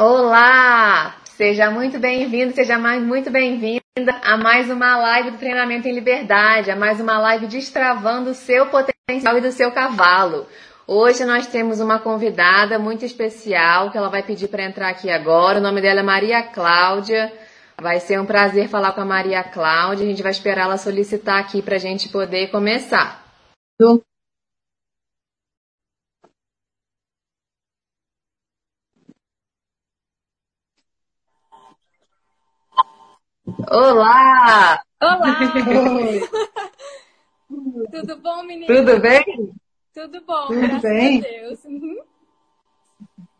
Olá! Seja muito bem-vindo, seja mais muito bem-vinda a mais uma live do Treinamento em Liberdade, a mais uma live destravando o seu potencial e do seu cavalo. Hoje nós temos uma convidada muito especial que ela vai pedir para entrar aqui agora. O nome dela é Maria Cláudia. Vai ser um prazer falar com a Maria Cláudia. A gente vai esperar ela solicitar aqui para a gente poder começar. Olá! Olá! Tudo bom, menina? Tudo bem? Tudo bom, Tudo bem? a Deus. Uhum.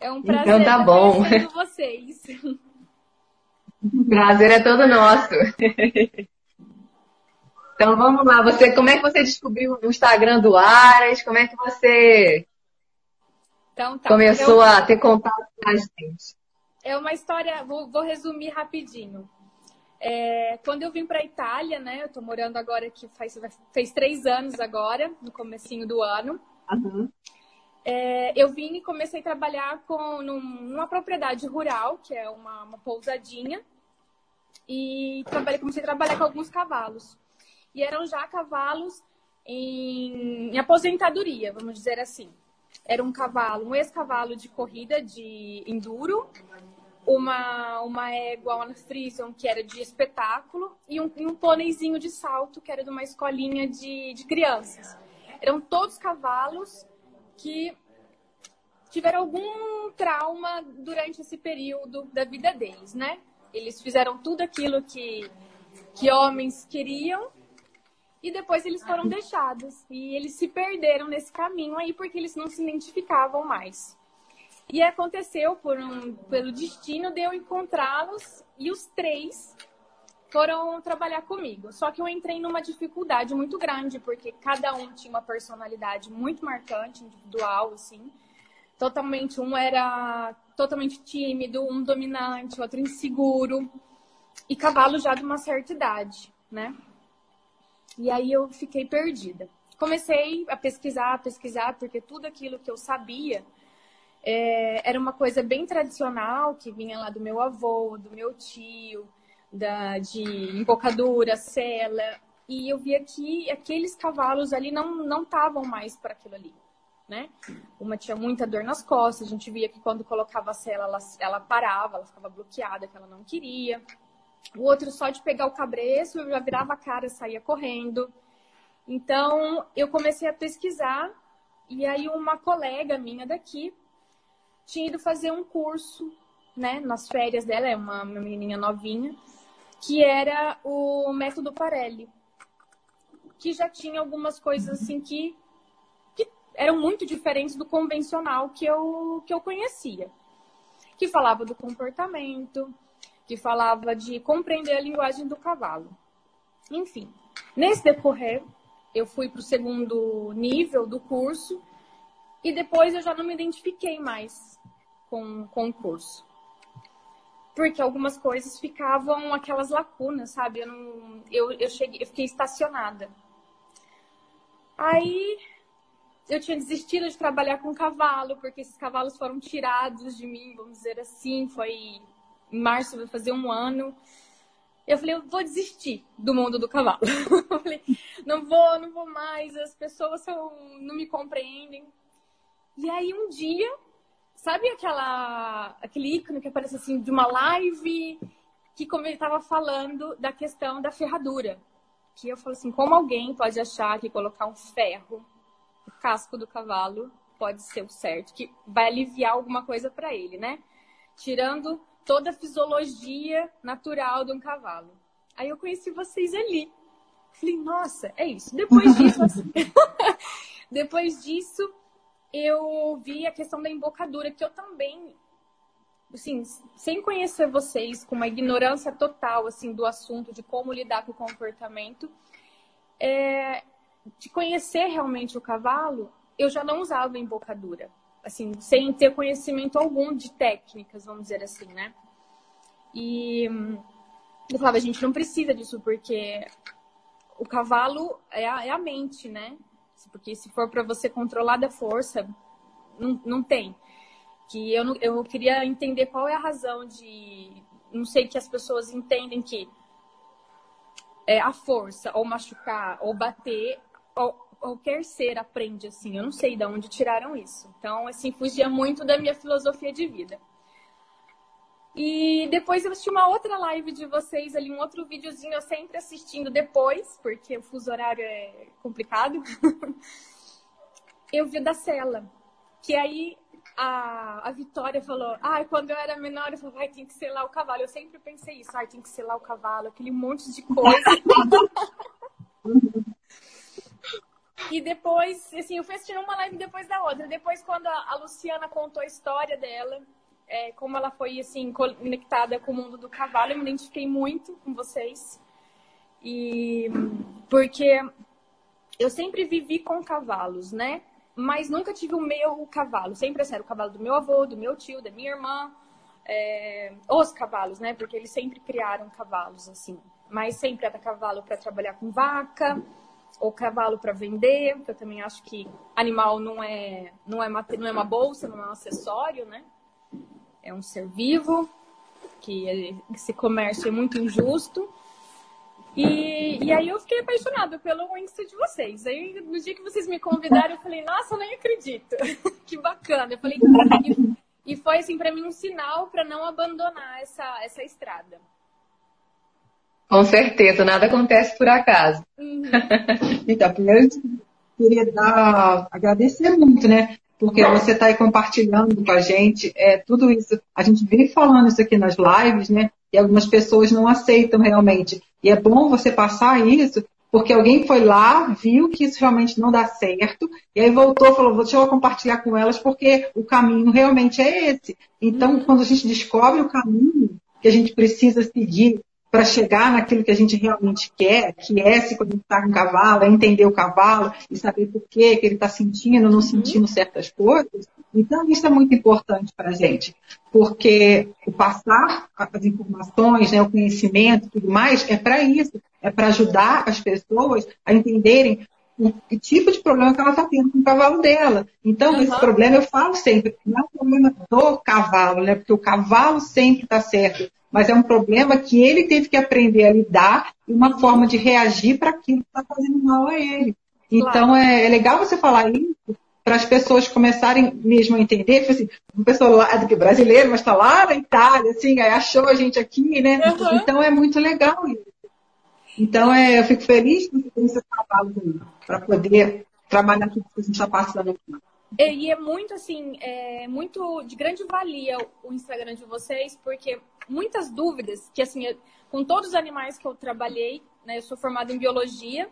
É um prazer Então tá bom. vocês. Prazer é todo nosso. Então vamos lá. Você, como é que você descobriu o Instagram do Aras? Como é que você Então tá. começou Eu- a ter contato com a gente? É uma história, vou, vou resumir rapidinho. É, quando eu vim para Itália, né? Eu tô morando agora aqui faz, fez três anos agora, no comecinho do ano. Uhum. É, eu vim e comecei a trabalhar com, num- numa propriedade rural, que é uma, uma pousadinha, e trabalhei, comecei a trabalhar com alguns cavalos. E eram já cavalos em, em aposentadoria, vamos dizer assim. Era um cavalo, um ex-cavalo de corrida de enduro, uma, uma égua, uma Frison, que era de espetáculo, e um, um pôneizinho de salto, que era de uma escolinha de, de crianças. Eram todos cavalos que tiveram algum trauma durante esse período da vida deles, né? Eles fizeram tudo aquilo que, que homens queriam e depois eles foram deixados. E eles se perderam nesse caminho aí porque eles não se identificavam mais. E aconteceu por um, pelo destino de eu encontrá-los e os três foram trabalhar comigo. Só que eu entrei numa dificuldade muito grande, porque cada um tinha uma personalidade muito marcante, individual, assim. Totalmente, um era totalmente tímido, um dominante, outro inseguro. E cavalo já de uma certa idade, né? E aí eu fiquei perdida. Comecei a pesquisar, a pesquisar, porque tudo aquilo que eu sabia é, era uma coisa bem tradicional, que vinha lá do meu avô, do meu tio, da, de embocadura, sela. E eu via que aqueles cavalos ali não estavam mais para aquilo ali, né? Uma tinha muita dor nas costas, a gente via que quando colocava a sela, ela, ela parava, ela ficava bloqueada, que ela não queria. O outro, só de pegar o cabreço, eu já virava a cara e saía correndo. Então, eu comecei a pesquisar, e aí uma colega minha daqui tinha ido fazer um curso, né, nas férias dela, é uma, uma menininha novinha, que era o método Parelli, que já tinha algumas coisas assim que, que eram muito diferentes do convencional que eu, que eu conhecia. Que falava do comportamento, que falava de compreender a linguagem do cavalo. Enfim, nesse decorrer, eu fui para o segundo nível do curso e depois eu já não me identifiquei mais com, com o curso. Porque algumas coisas ficavam aquelas lacunas, sabe? Eu, não, eu, eu, cheguei, eu fiquei estacionada. Aí eu tinha desistido de trabalhar com cavalo, porque esses cavalos foram tirados de mim, vamos dizer assim. Foi em março, vai fazer um ano. Eu falei, eu vou desistir do mundo do cavalo. eu falei, não vou, não vou mais, as pessoas são, não me compreendem. E aí um dia, sabe aquela, aquele ícone que aparece assim de uma live que como ele estava falando da questão da ferradura. Que eu falo assim, como alguém pode achar que colocar um ferro no casco do cavalo pode ser o certo, que vai aliviar alguma coisa para ele, né? Tirando toda a fisiologia natural de um cavalo. Aí eu conheci vocês ali. Falei, nossa, é isso. Depois disso, assim, depois disso, eu vi a questão da embocadura, que eu também, assim, sem conhecer vocês, com uma ignorância total, assim, do assunto, de como lidar com o comportamento, é, de conhecer realmente o cavalo, eu já não usava embocadura assim, sem ter conhecimento algum de técnicas, vamos dizer assim, né? E eu falava, a gente não precisa disso, porque o cavalo é a, é a mente, né? Porque se for para você controlar da força, não, não tem. Que eu, não, eu queria entender qual é a razão de. Não sei que as pessoas entendem que é, a força, ou machucar, ou bater, ou, qualquer ser aprende assim. Eu não sei de onde tiraram isso. Então, assim, fugia muito da minha filosofia de vida. E depois eu assisti uma outra live de vocês ali, um outro videozinho, eu sempre assistindo depois, porque o fuso horário é complicado. eu vi da Cela. Que aí a, a Vitória falou, ai, ah, quando eu era menor, eu falei, ai, tem que selar o cavalo. Eu sempre pensei isso, ai, tem que selar o cavalo, aquele monte de coisa. e depois, assim, eu fui assistindo uma live depois da outra. Depois, quando a Luciana contou a história dela, é, como ela foi assim conectada com o mundo do cavalo, eu me identifiquei muito com vocês. E porque eu sempre vivi com cavalos, né? Mas nunca tive o meu cavalo. Sempre assim, era o cavalo do meu avô, do meu tio, da minha irmã. É, os cavalos, né? Porque eles sempre criaram cavalos assim. Mas sempre era cavalo para trabalhar com vaca ou cavalo para vender, porque eu também acho que animal não é não é, não é uma bolsa, não é um acessório, né? É um ser vivo, que esse comércio é muito injusto. E, e aí eu fiquei apaixonada pelo Insta de vocês. Aí no dia que vocês me convidaram, eu falei, nossa, eu nem acredito. que bacana. Eu falei, e, e foi assim para mim um sinal para não abandonar essa, essa estrada. Com certeza, nada acontece por acaso. Uhum. então, primeiro eu queria dar, agradecer muito, né? Porque você está aí compartilhando com a gente é, tudo isso. A gente vem falando isso aqui nas lives, né? E algumas pessoas não aceitam realmente. E é bom você passar isso, porque alguém foi lá, viu que isso realmente não dá certo, e aí voltou e falou, deixa eu compartilhar com elas, porque o caminho realmente é esse. Então, quando a gente descobre o caminho que a gente precisa seguir para chegar naquilo que a gente realmente quer, que é se conectar com o cavalo, é entender o cavalo e saber por que, que ele está sentindo ou não uhum. sentindo certas coisas. Então, isso é muito importante para a gente, porque o passar as informações, né, o conhecimento e tudo mais, é para isso, é para ajudar as pessoas a entenderem o tipo de problema que ela está tendo com o cavalo dela. Então, uhum. esse problema eu falo sempre, não é um problema do cavalo, né? Porque o cavalo sempre está certo mas é um problema que ele teve que aprender a lidar e uma forma de reagir para aquilo que está fazendo mal a ele. Então claro. é, é, legal você falar isso para as pessoas começarem mesmo a entender, tipo assim, uma pessoa lá que brasileiro, mas está lá na Itália, assim, achou a gente aqui, né? Uhum. Então é muito legal isso. Então é, eu fico feliz você tenha esse trabalho para poder trabalhar tudo que a gente está passando aqui. E é muito assim, é muito de grande valia o Instagram de vocês, porque muitas dúvidas que assim, com todos os animais que eu trabalhei, né, eu sou formada em biologia,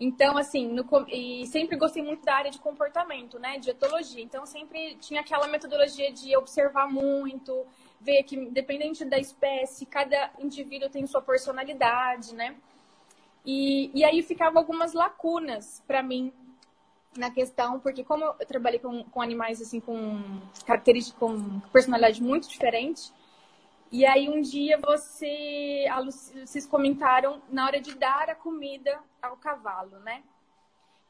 então assim, no, e sempre gostei muito da área de comportamento, né, de etologia. Então sempre tinha aquela metodologia de observar muito, ver que independente da espécie, cada indivíduo tem sua personalidade, né? E, e aí ficava algumas lacunas para mim na questão, porque como eu trabalhei com, com animais assim com características, com personalidade muito diferente, e aí um dia você, vocês comentaram na hora de dar a comida ao cavalo, né?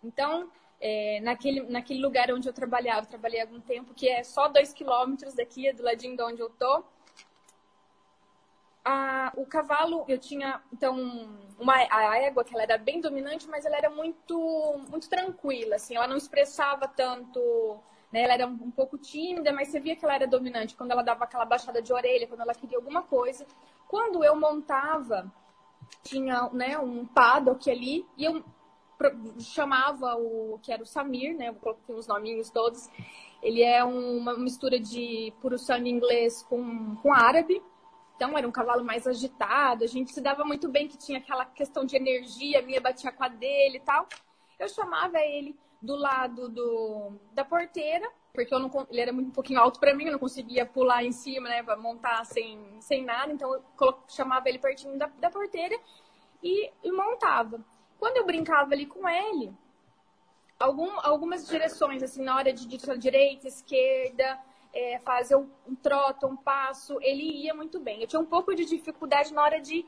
Então, é, naquele, naquele lugar onde eu trabalhava, eu trabalhei algum tempo, que é só dois quilômetros daqui, do ladinho de onde eu tô, a, o cavalo, eu tinha, então, uma, a égua, que ela era bem dominante, mas ela era muito, muito tranquila, assim, ela não expressava tanto, né, ela era um, pouco tímida, mas você via que ela era dominante quando ela dava aquela baixada de orelha, quando ela queria alguma coisa. Quando eu montava, tinha, né, um paddock ali, e eu chamava o, que era o Samir, né, eu coloquei os nominhos todos, ele é uma mistura de puro sangue inglês com, com árabe, então era um cavalo mais agitado, a gente se dava muito bem que tinha aquela questão de energia, a minha batia com a dele e tal. Eu chamava ele do lado do, da porteira, porque eu não, ele era um pouquinho alto para mim, eu não conseguia pular em cima, né, montar sem, sem nada, então eu chamava ele pertinho da, da porteira e, e montava. Quando eu brincava ali com ele, algum, algumas direções, assim, na hora de, de direita, esquerda, é, fazer um, um troto, um passo, ele ia muito bem. Eu tinha um pouco de dificuldade na hora de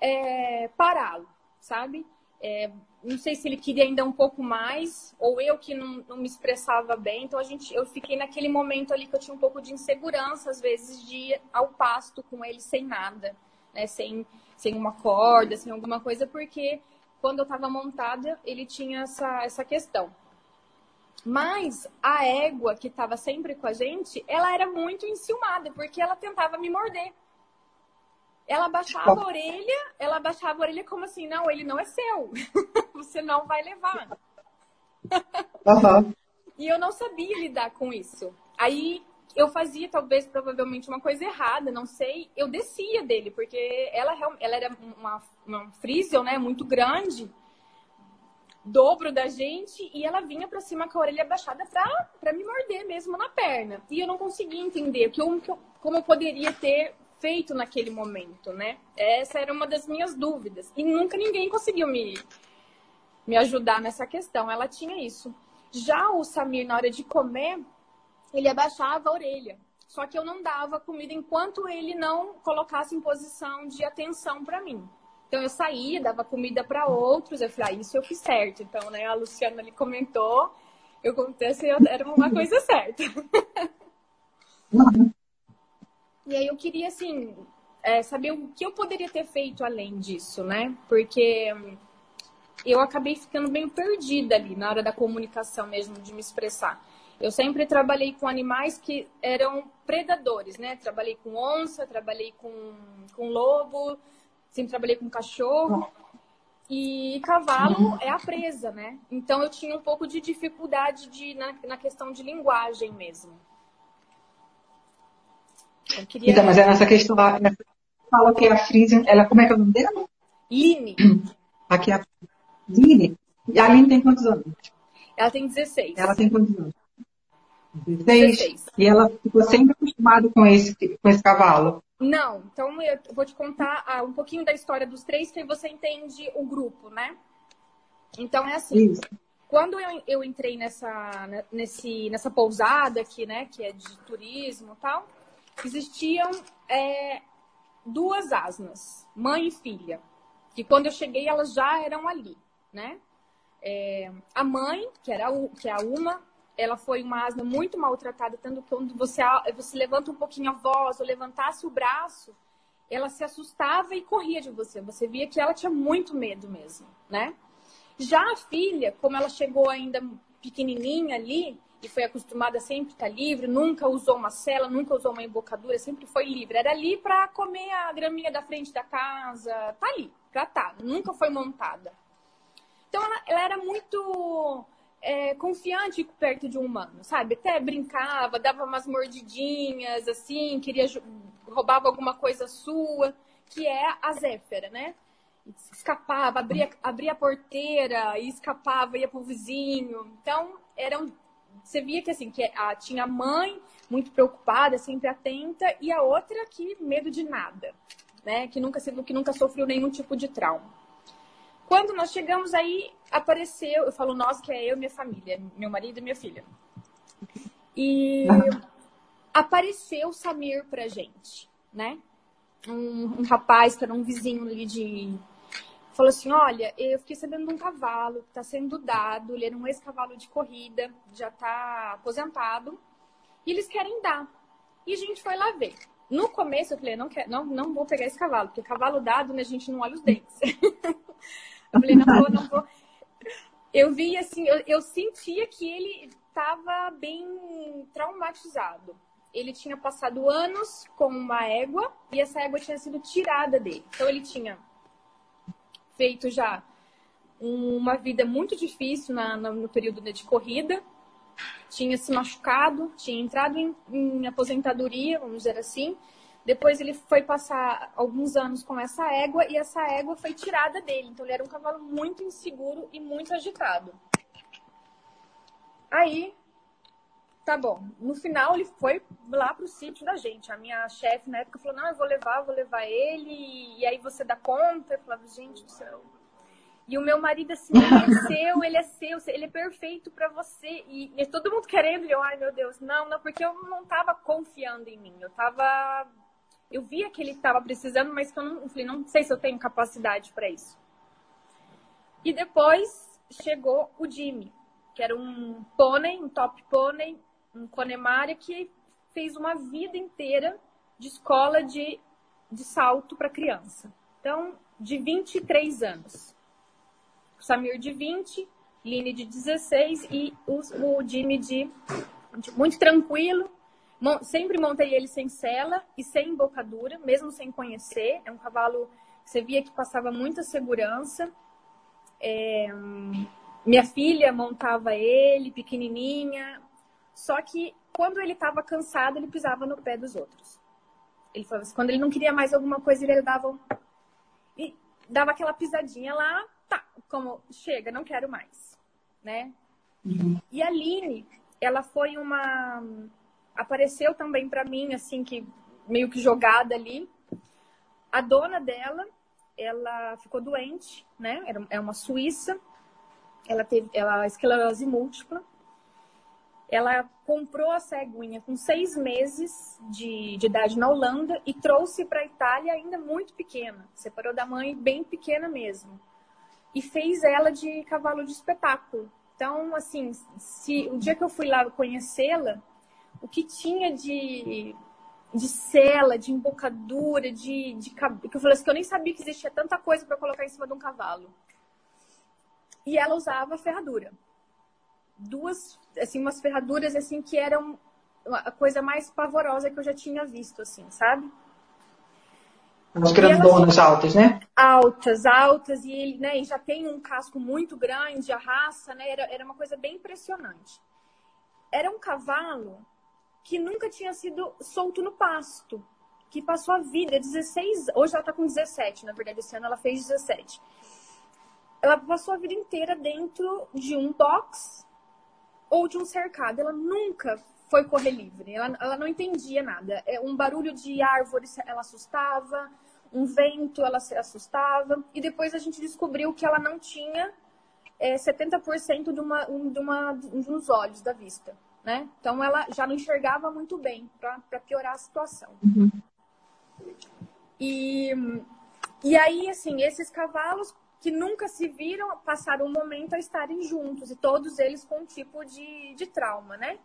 é, pará-lo, sabe? É, não sei se ele queria ainda um pouco mais, ou eu que não, não, me expressava bem. Então a gente, eu fiquei naquele momento ali que eu tinha um pouco de insegurança, às vezes, de ir ao pasto com ele sem nada, né? Sem, sem uma corda, sem alguma coisa, porque quando eu estava montada, ele tinha essa, essa questão. Mas a égua que estava sempre com a gente, ela era muito enciumada, porque ela tentava me morder. Ela baixava a orelha, ela baixava a orelha como assim, não, ele não é seu. Você não vai levar. Uhum. E eu não sabia lidar com isso. Aí eu fazia, talvez, provavelmente, uma coisa errada, não sei. Eu descia dele, porque ela, ela era uma, uma né, muito grande, dobro da gente, e ela vinha pra cima com a orelha baixada pra, pra me morder mesmo na perna. E eu não conseguia entender que eu, como eu poderia ter feito naquele momento, né? Essa era uma das minhas dúvidas. E nunca ninguém conseguiu me, me ajudar nessa questão. Ela tinha isso. Já o Samir, na hora de comer, ele abaixava a orelha. Só que eu não dava comida enquanto ele não colocasse em posição de atenção para mim. Então eu saía, dava comida para outros. Eu falei, ah, isso eu fiz certo. Então, né, a Luciana ali comentou, eu contei assim, era uma coisa certa. E aí eu queria, assim, é, saber o que eu poderia ter feito além disso, né? Porque eu acabei ficando meio perdida ali na hora da comunicação mesmo, de me expressar. Eu sempre trabalhei com animais que eram predadores, né? Trabalhei com onça, trabalhei com, com lobo, sempre trabalhei com cachorro. E cavalo é a presa, né? Então eu tinha um pouco de dificuldade de, na, na questão de linguagem mesmo. Queria... Então, mas é nessa questão, nessa, fala que a Frisian, ela, como é que é o nome dela? Line. Aqui é a Line. E a Line tem quantos anos? Ela tem 16. Ela tem quantos anos? 16. 16. E ela ficou sempre acostumada com esse, com esse cavalo? Não. Então, eu vou te contar ah, um pouquinho da história dos três, que aí você entende o grupo, né? Então, é assim. Isso. Quando eu, eu entrei nessa, nesse, nessa pousada aqui, né, que é de turismo e tal, existiam é, duas asnas, mãe e filha, que quando eu cheguei elas já eram ali, né? É, a mãe, que era que é a uma, ela foi uma asna muito maltratada, tanto que quando você, você levanta um pouquinho a voz ou levantasse o braço, ela se assustava e corria de você. Você via que ela tinha muito medo mesmo, né? Já a filha, como ela chegou ainda pequenininha ali, e foi acostumada sempre estar livre, nunca usou uma cela, nunca usou uma embocadura, sempre foi livre. Era ali para comer a graminha da frente da casa, tá ali, pra tá, nunca foi montada. Então ela, ela era muito é, confiante perto de um humano, sabe? Até brincava, dava umas mordidinhas, assim, queria roubava alguma coisa sua, que é a Zéfera, né? Escapava, abria, abria a porteira e escapava, ia pro vizinho. Então, eram você via que assim, que a, tinha a mãe muito preocupada, sempre atenta, e a outra que medo de nada, né? Que nunca, que nunca sofreu nenhum tipo de trauma. Quando nós chegamos aí, apareceu, eu falo nós, que é eu e minha família, meu marido e minha filha. E apareceu o Samir pra gente, né? Um, um rapaz que era um vizinho ali de falou assim: Olha, eu fiquei sabendo de um cavalo que está sendo dado, ele era um ex-cavalo de corrida, já está aposentado, e eles querem dar. E a gente foi lá ver. No começo eu falei: Não, quer, não, não vou pegar esse cavalo, porque cavalo dado, né, a gente não olha os dentes. eu falei: Não vou, não vou. Eu vi assim, eu, eu sentia que ele estava bem traumatizado. Ele tinha passado anos com uma égua e essa égua tinha sido tirada dele. Então ele tinha feito já uma vida muito difícil na, no período de corrida, tinha se machucado, tinha entrado em, em, aposentadoria, vamos dizer assim. Depois ele foi passar alguns anos com essa égua e essa égua foi tirada dele. Então ele era um cavalo muito inseguro e muito agitado. Aí, tá bom. No final ele foi lá pro sítio da gente. A minha chefe na época falou: "Não, eu vou levar, eu vou levar ele". E aí você dá conta? Eu falava: "Gente do céu". E o meu marido assim, ele é seu, ele é seu, ele é perfeito para você. E, e, todo mundo querendo, e eu, ai meu Deus, não, não, porque eu não tava confiando em mim. Eu tava eu via que ele estava precisando, mas que eu não, eu falei, não sei se eu tenho capacidade para isso. E depois chegou o Jimmy, que era um pônei, um top pônei, um Connemara que fez uma vida inteira de escola de, de salto para criança. Então, de 23 anos. O Samir de 20, Line de 16 e o, o Jimmy de, de muito tranquilo. Sempre montei ele sem sela e sem embocadura, mesmo sem conhecer. É um cavalo que você via que passava muita segurança. É, minha filha montava ele, pequenininha. Só que quando ele estava cansado, ele pisava no pé dos outros. Ele falava assim, quando ele não queria mais alguma coisa, ele dava um... e dava aquela pisadinha lá, tá, como chega, não quero mais, né? Uhum. E a Aline, ela foi uma apareceu também para mim assim que meio que jogada ali. A dona dela, ela ficou doente, né? É uma suíça. Ela teve ela esclerose múltipla ela comprou a ceguinha com seis meses de, de idade na Holanda e trouxe para a Itália ainda muito pequena. Separou da mãe bem pequena mesmo. E fez ela de cavalo de espetáculo. Então, assim, se o dia que eu fui lá conhecê-la, o que tinha de, de cela, de embocadura, de, de que eu falei assim, que eu nem sabia que existia tanta coisa para colocar em cima de um cavalo. E ela usava ferradura duas, assim, umas ferraduras assim que eram a coisa mais pavorosa que eu já tinha visto, assim, sabe? As grandonas altas, né? Altas, altas, e ele né, já tem um casco muito grande, a raça, né? Era, era uma coisa bem impressionante. Era um cavalo que nunca tinha sido solto no pasto, que passou a vida 16, hoje ela tá com 17, na verdade, esse ano ela fez 17. Ela passou a vida inteira dentro de um box ou de um cercado. Ela nunca foi correr livre. Ela, ela não entendia nada. É, um barulho de árvore ela assustava, um vento ela se assustava. E depois a gente descobriu que ela não tinha é, 70% de, uma, de, uma, de uns olhos da vista. Né? Então ela já não enxergava muito bem para piorar a situação. Uhum. E, e aí, assim, esses cavalos que nunca se viram, passaram um momento a estarem juntos, e todos eles com um tipo de, de trauma, né?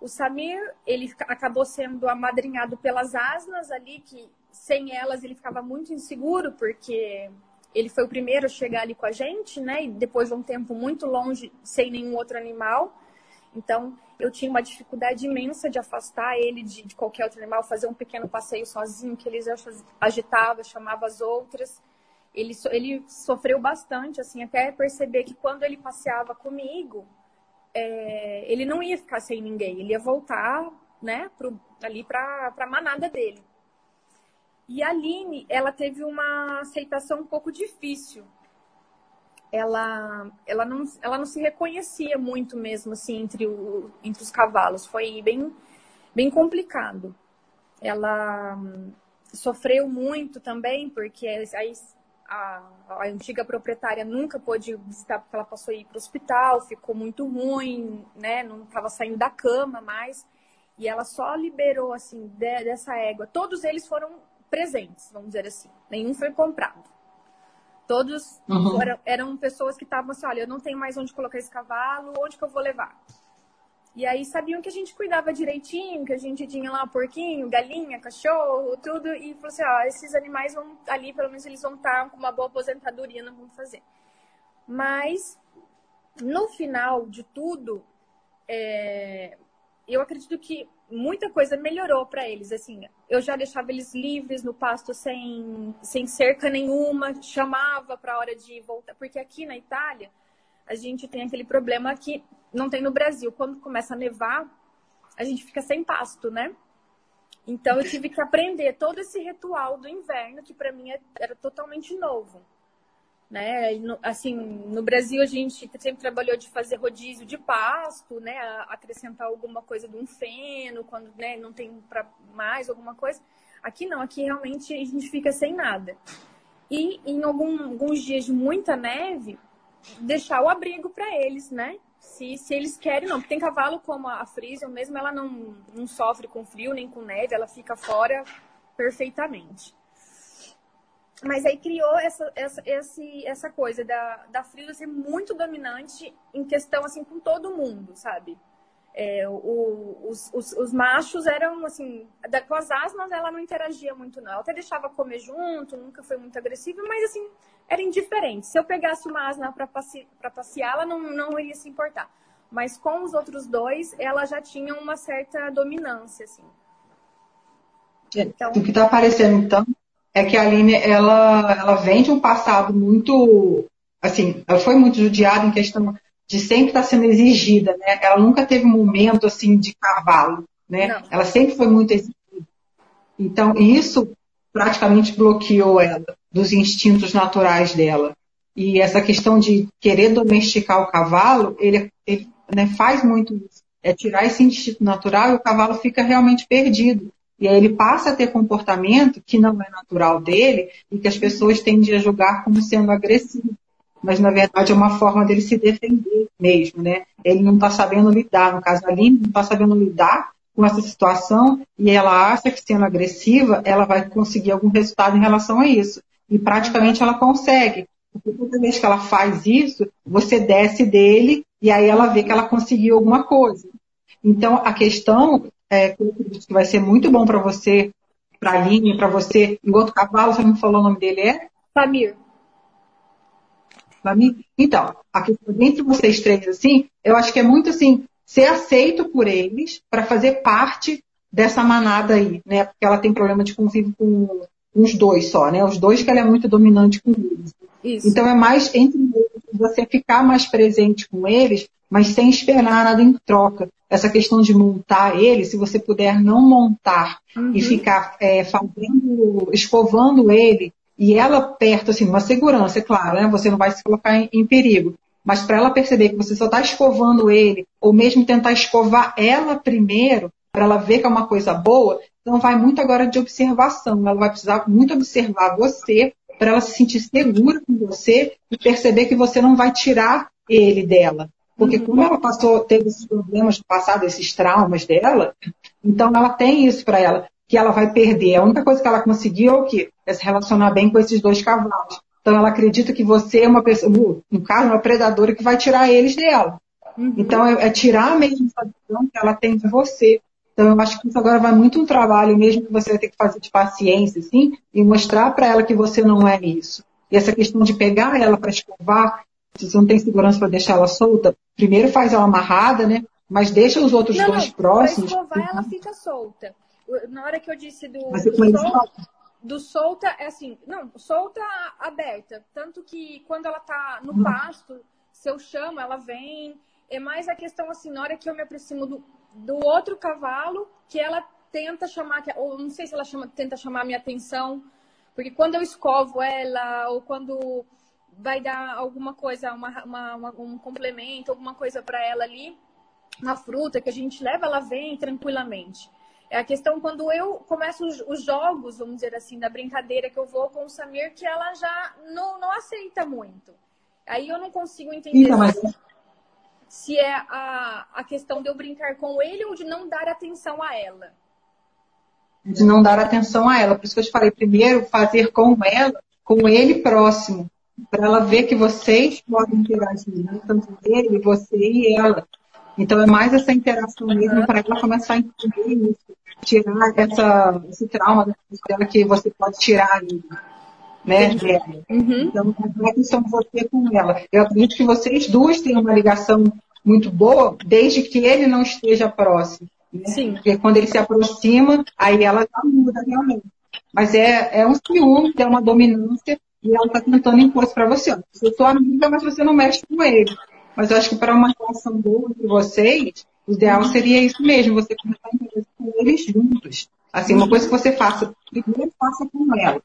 O Samir, ele acabou sendo amadrinhado pelas asnas ali, que sem elas ele ficava muito inseguro, porque ele foi o primeiro a chegar ali com a gente, né? E depois de um tempo muito longe, sem nenhum outro animal. Então, eu tinha uma dificuldade imensa de afastar ele de, de qualquer outro animal, fazer um pequeno passeio sozinho, que eles agitavam, chamava as outras ele, ele sofreu bastante, assim, até perceber que quando ele passeava comigo, é, ele não ia ficar sem ninguém, ele ia voltar, né, pro, ali para a manada dele. E a Aline, ela teve uma aceitação um pouco difícil. Ela, ela, não, ela não se reconhecia muito mesmo, assim, entre, o, entre os cavalos. Foi bem, bem complicado. Ela hum, sofreu muito também, porque aí a, a, antiga proprietária nunca pôde visitar porque ela passou a ir para o hospital, ficou muito ruim, né? Não estava saindo da cama mais. E ela só liberou, assim, de, dessa égua. Todos eles foram presentes, vamos dizer assim. Nenhum foi comprado. Todos uhum. eram, eram, pessoas que estavam assim, olha, eu não tenho mais onde colocar esse cavalo, onde que eu vou levar? E aí sabiam que a gente cuidava direitinho, que a gente tinha lá porquinho, galinha, cachorro, tudo. E falou assim, ó, esses animais vão ali, pelo menos eles vão estar com uma boa aposentadoria, não vão fazer. Mas, no final de tudo, é, eu acredito que muita coisa melhorou para eles. Assim, eu já deixava eles livres no pasto sem, sem cerca nenhuma, chamava para a hora de voltar. Porque aqui na Itália, a gente tem aquele problema que não tem no Brasil. Quando começa a nevar, a gente fica sem pasto, né? Então eu tive que aprender todo esse ritual do inverno que para mim é, era totalmente novo, né? Assim, no Brasil a gente sempre trabalhou de fazer rodízio de pasto, né? Acrescentar alguma coisa de um feno quando né, não tem para mais alguma coisa. Aqui não, aqui realmente a gente fica sem nada. E em algum, alguns dias de muita neve, deixar o abrigo para eles, né? Se, se eles querem, não. Porque tem cavalo como a Frisian, mesmo ela não, não sofre com frio nem com neve, ela fica fora perfeitamente. mas aí criou essa, essa, esse, essa coisa da, da Frida ser muito dominante em questão, assim, com todo mundo, sabe? É, o, os, os, os, machos eram, assim, da, com as asmas ela não interagia muito, não. Ela até deixava comer junto, nunca foi muito agressiva, mas, assim, era indiferente. Se eu pegasse uma asna para passear, passear, ela não, não iria se importar. Mas com os outros dois, ela já tinha uma certa dominância, assim. Então... O que está aparecendo, então, é que a Aline, ela, ela vem de um passado muito, assim, ela foi muito judiada em questão de sempre estar tá sendo exigida, né? Ela nunca teve um momento, assim, de cavalo, né? Não. Ela sempre foi muito exigida. Então, isso praticamente bloqueou ela dos instintos naturais dela. E essa questão de querer domesticar o cavalo, ele, ele né, faz muito isso. É tirar esse instinto natural e o cavalo fica realmente perdido. E aí ele passa a ter comportamento que não é natural dele e que as pessoas tendem a julgar como sendo agressivo. Mas, na verdade, é uma forma dele se defender mesmo, né? Ele não está sabendo lidar, no caso ali, não está sabendo lidar com essa situação e ela acha que sendo agressiva, ela vai conseguir algum resultado em relação a isso. E praticamente ela consegue. Porque toda vez que ela faz isso, você desce dele e aí ela vê que ela conseguiu alguma coisa. Então, a questão é, que vai ser muito bom para você, para a Aline, para você. E o outro cavalo, você não falou o nome dele, é? Famir. Famir? Então, a questão entre vocês três, assim, eu acho que é muito assim, ser aceito por eles para fazer parte dessa manada aí, né? Porque ela tem problema de convívio com os dois só, né? Os dois que ela é muito dominante com eles. Isso. Então é mais entre você ficar mais presente com eles, mas sem esperar nada em troca essa questão de montar ele, se você puder não montar uhum. e ficar é, fazendo, escovando ele, e ela perto, assim, uma segurança, é claro, né? Você não vai se colocar em, em perigo. Mas para ela perceber que você só está escovando ele, ou mesmo tentar escovar ela primeiro, para ela ver que é uma coisa boa, então vai muito agora de observação. Ela vai precisar muito observar você, para ela se sentir segura com você e perceber que você não vai tirar ele dela. Porque uhum. como ela passou, teve esses problemas do passado, esses traumas dela, então ela tem isso para ela, que ela vai perder. A única coisa que ela conseguiu é o quê? É se relacionar bem com esses dois cavalos. Então ela acredita que você é uma pessoa, no caso, uma predadora que vai tirar eles dela. Uhum. Então é, é, tirar mesmo essa visão que ela tem de você. Então eu acho que isso agora vai muito um trabalho mesmo que você vai ter que fazer de paciência, assim, e mostrar para ela que você não é isso. E essa questão de pegar ela para escovar, se você não tem segurança para deixar ela solta, primeiro faz ela amarrada, né? Mas deixa os outros não, dois não, próximos. Para escovar, ela fica solta. Na hora que eu disse do, do, solta, do solta, é assim, não, solta aberta. Tanto que quando ela tá no hum. pasto, se eu chamo, ela vem. É mais a questão assim, na hora que eu me aproximo do, do outro cavalo, que ela tenta chamar, ou não sei se ela chama, tenta chamar a minha atenção, porque quando eu escovo ela, ou quando vai dar alguma coisa, uma, uma, uma, um complemento, alguma coisa para ela ali, uma fruta que a gente leva, ela vem tranquilamente. É a questão quando eu começo os, os, jogos, vamos dizer assim, da brincadeira que eu vou com o Samir, que ela já não, não aceita muito. Aí eu não consigo entender mas... se é a, a questão de eu brincar com ele ou de não dar atenção a ela. De não dar atenção a ela. Por isso que eu te falei, primeiro fazer com ela, com ele próximo para ela ver que vocês podem interagir, né? tanto ele, você e ela. Então é mais essa interação mesmo para ela começar a entender isso, tirar essa, esse trauma dela que você pode tirar né, Uhum. Então, é que são você com ela? Eu acredito que vocês duas têm uma ligação muito boa, desde que ele não esteja próximo. Né? Sim. Porque quando ele se aproxima, aí ela já muda realmente. Mas é, é um ciúme, é uma dominância e ela está tentando impor isso para você. Eu sou amiga, mas você não mexe com ele. Mas eu acho que para uma relação boa entre vocês, o ideal seria isso mesmo, você começar a interagir com eles juntos. Assim, uma coisa que você faça, primeiro faça com ela.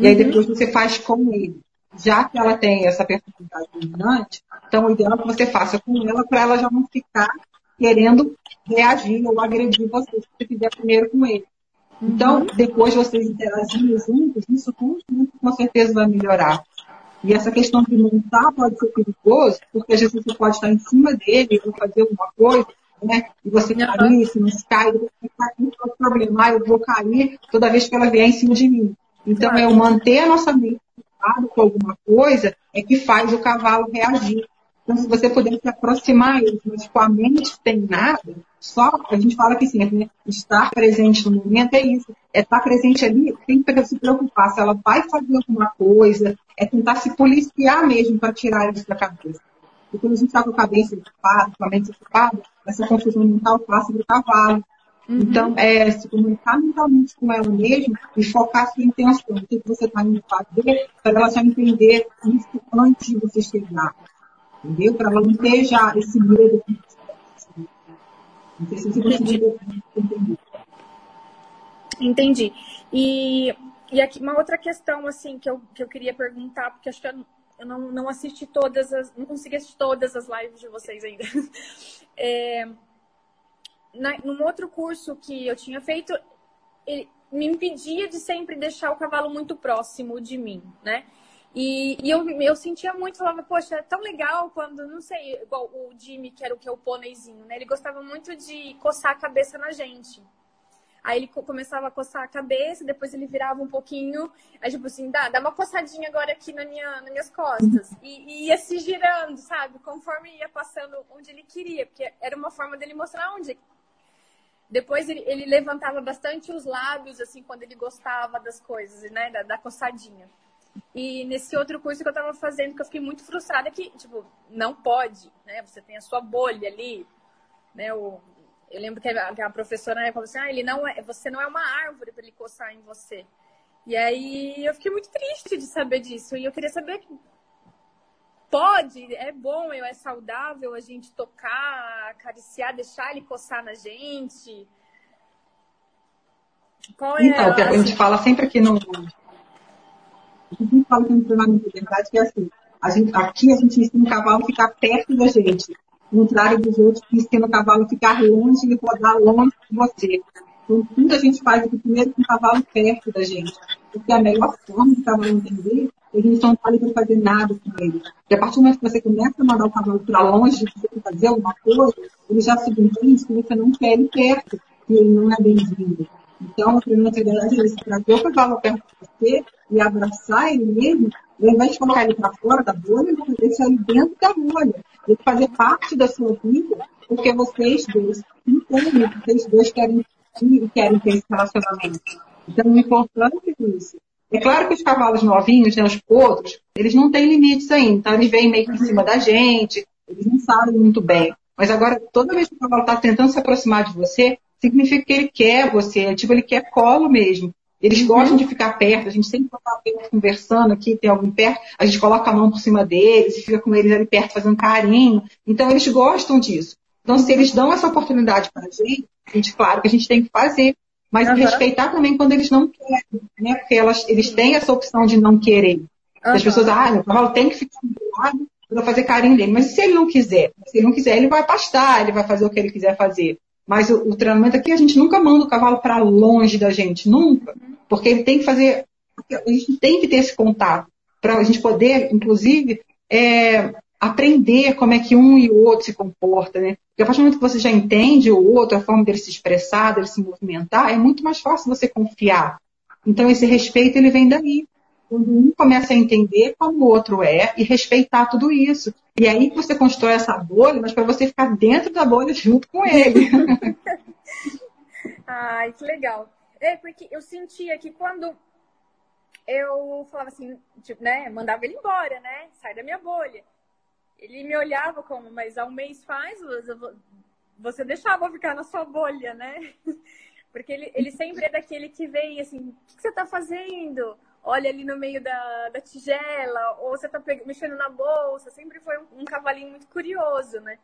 E aí depois você faz com ele. Já que ela tem essa personalidade dominante, então o ideal é que você faça com ela para ela já não ficar querendo reagir ou agredir você, se você fizer primeiro com ele. Então, depois vocês interagirem juntos, isso tudo com certeza vai melhorar. E essa questão de montar pode ser perigoso, porque às vezes você pode estar em cima dele ou fazer alguma coisa, né? E você cair, se não se cai, você vai problema, ah, eu vou cair toda vez que ela vier em cima de mim. Então, é o manter a nossa mente ocupada com alguma coisa é que faz o cavalo reagir. Então, se você puder se aproximar mas com a mente sem nada, só a gente fala que sim, né? estar presente no momento é isso. É estar presente ali, tem que se preocupar se ela vai fazer alguma coisa, é tentar se policiar mesmo para tirar isso da cabeça. E quando a gente está com a cabeça ocupada, com a mente ocupada, essa confusão mental passa do cavalo. Uhum. Então, é se comunicar mentalmente com ela mesma e focar a sua intenção. O que você está indo fazer para ela já entender isso antes de você chegar. Entendeu? Para ela não ter já esse medo. Não sei se você entendeu. Entendi. E, e aqui uma outra questão assim que eu, que eu queria perguntar, porque acho que eu, eu não, não assisti todas as. não consegui assistir todas as lives de vocês ainda. É, na, num outro curso que eu tinha feito, ele me impedia de sempre deixar o cavalo muito próximo de mim, né? E, e, eu, eu sentia muito, falava, poxa, é tão legal quando, não sei, igual o Jimmy, que era o que é o pôneizinho, né? Ele gostava muito de coçar a cabeça na gente. Aí ele começava a coçar a cabeça, depois ele virava um pouquinho, aí tipo assim, dá, dá uma coçadinha agora aqui na minha, nas minhas costas. E, e ia se girando, sabe? Conforme ia passando onde ele queria, porque era uma forma dele mostrar onde. Depois ele, ele levantava bastante os lábios, assim, quando ele gostava das coisas, né? Da, da coçadinha. E nesse outro curso que eu tava fazendo, que eu fiquei muito frustrada, que, tipo, não pode, né? Você tem a sua bolha ali, né? O, eu lembro que a, que a professora né, falou assim, ah, ele não é, você não é uma árvore para ele coçar em você. E aí eu fiquei muito triste de saber disso. E eu queria saber pode, é bom, é saudável a gente tocar, acariciar, deixar ele coçar na gente. Qual é então, a, a gente fala sempre aqui no, a gente fala que no verdade que é assim, a gente, aqui a gente ensina o cavalo a ficar perto da gente. Ao contrário dos outros que ensinam o cavalo a ficar longe e rodar longe de você. Então, tudo a gente faz aqui primeiro com o cavalo perto da gente. Porque a melhor forma do cavalo entender é gente não está ali para fazer nada com ele. E a partir do momento que você começa a mandar o cavalo para longe você fazer alguma coisa, ele já subentende que você não quer ele perto, que ele não é bem-vindo. Então, a primeira atividade é isso, trazer o cavalo perto de você e abraçar ele mesmo, ao invés de colocar ele para fora da bolha, você deixar ele dentro da bolha. Ele fazer parte da sua vida, porque vocês dois entendem, vocês dois querem e querem ter esse relacionamento. Então, o importante é isso. É claro que os cavalos novinhos, né, os potros, eles não têm limites ainda. Então, eles vêm meio que em cima da gente, eles não sabem muito bem. Mas agora, toda vez que o cavalo está tentando se aproximar de você, significa que ele quer você, tipo, ele quer colo mesmo. Eles uhum. gostam de ficar perto, a gente sempre está conversando aqui, tem alguém perto, a gente coloca a mão por cima deles e fica com eles ali perto fazendo carinho. Então eles gostam disso. Então se eles dão essa oportunidade para a gente, a gente, claro que a gente tem que fazer, mas uhum. respeitar também quando eles não querem, né? Porque elas, eles têm essa opção de não querer. Uhum. As pessoas, ah, meu cavalo tem que ficar do lado para fazer carinho dele. Mas se ele não quiser? Se ele não quiser, ele vai pastar, ele vai fazer o que ele quiser fazer. Mas o, o treinamento aqui, a gente nunca manda o cavalo para longe da gente, nunca. Porque ele tem que fazer, a gente tem que ter esse contato para a gente poder, inclusive, é, aprender como é que um e o outro se comportam, né? Porque a partir do momento que você já entende o outro, a forma dele se expressar, dele se movimentar, é muito mais fácil você confiar. Então esse respeito ele vem daí quando um começa a entender como o outro é e respeitar tudo isso. E aí você constrói essa bolha, mas para você ficar dentro da bolha junto com ele. Ai, que legal. É, porque eu sentia que quando eu falava assim, tipo, né, mandava ele embora, né, sai da minha bolha. Ele me olhava como, mas há um mês faz, você deixava eu ficar na sua bolha, né? Porque ele, ele sempre é daquele que vem assim, o que, que você está fazendo? olha ali no meio da, da tigela, ou você tá mexendo na bolsa. Sempre foi um, um cavalinho muito curioso, né?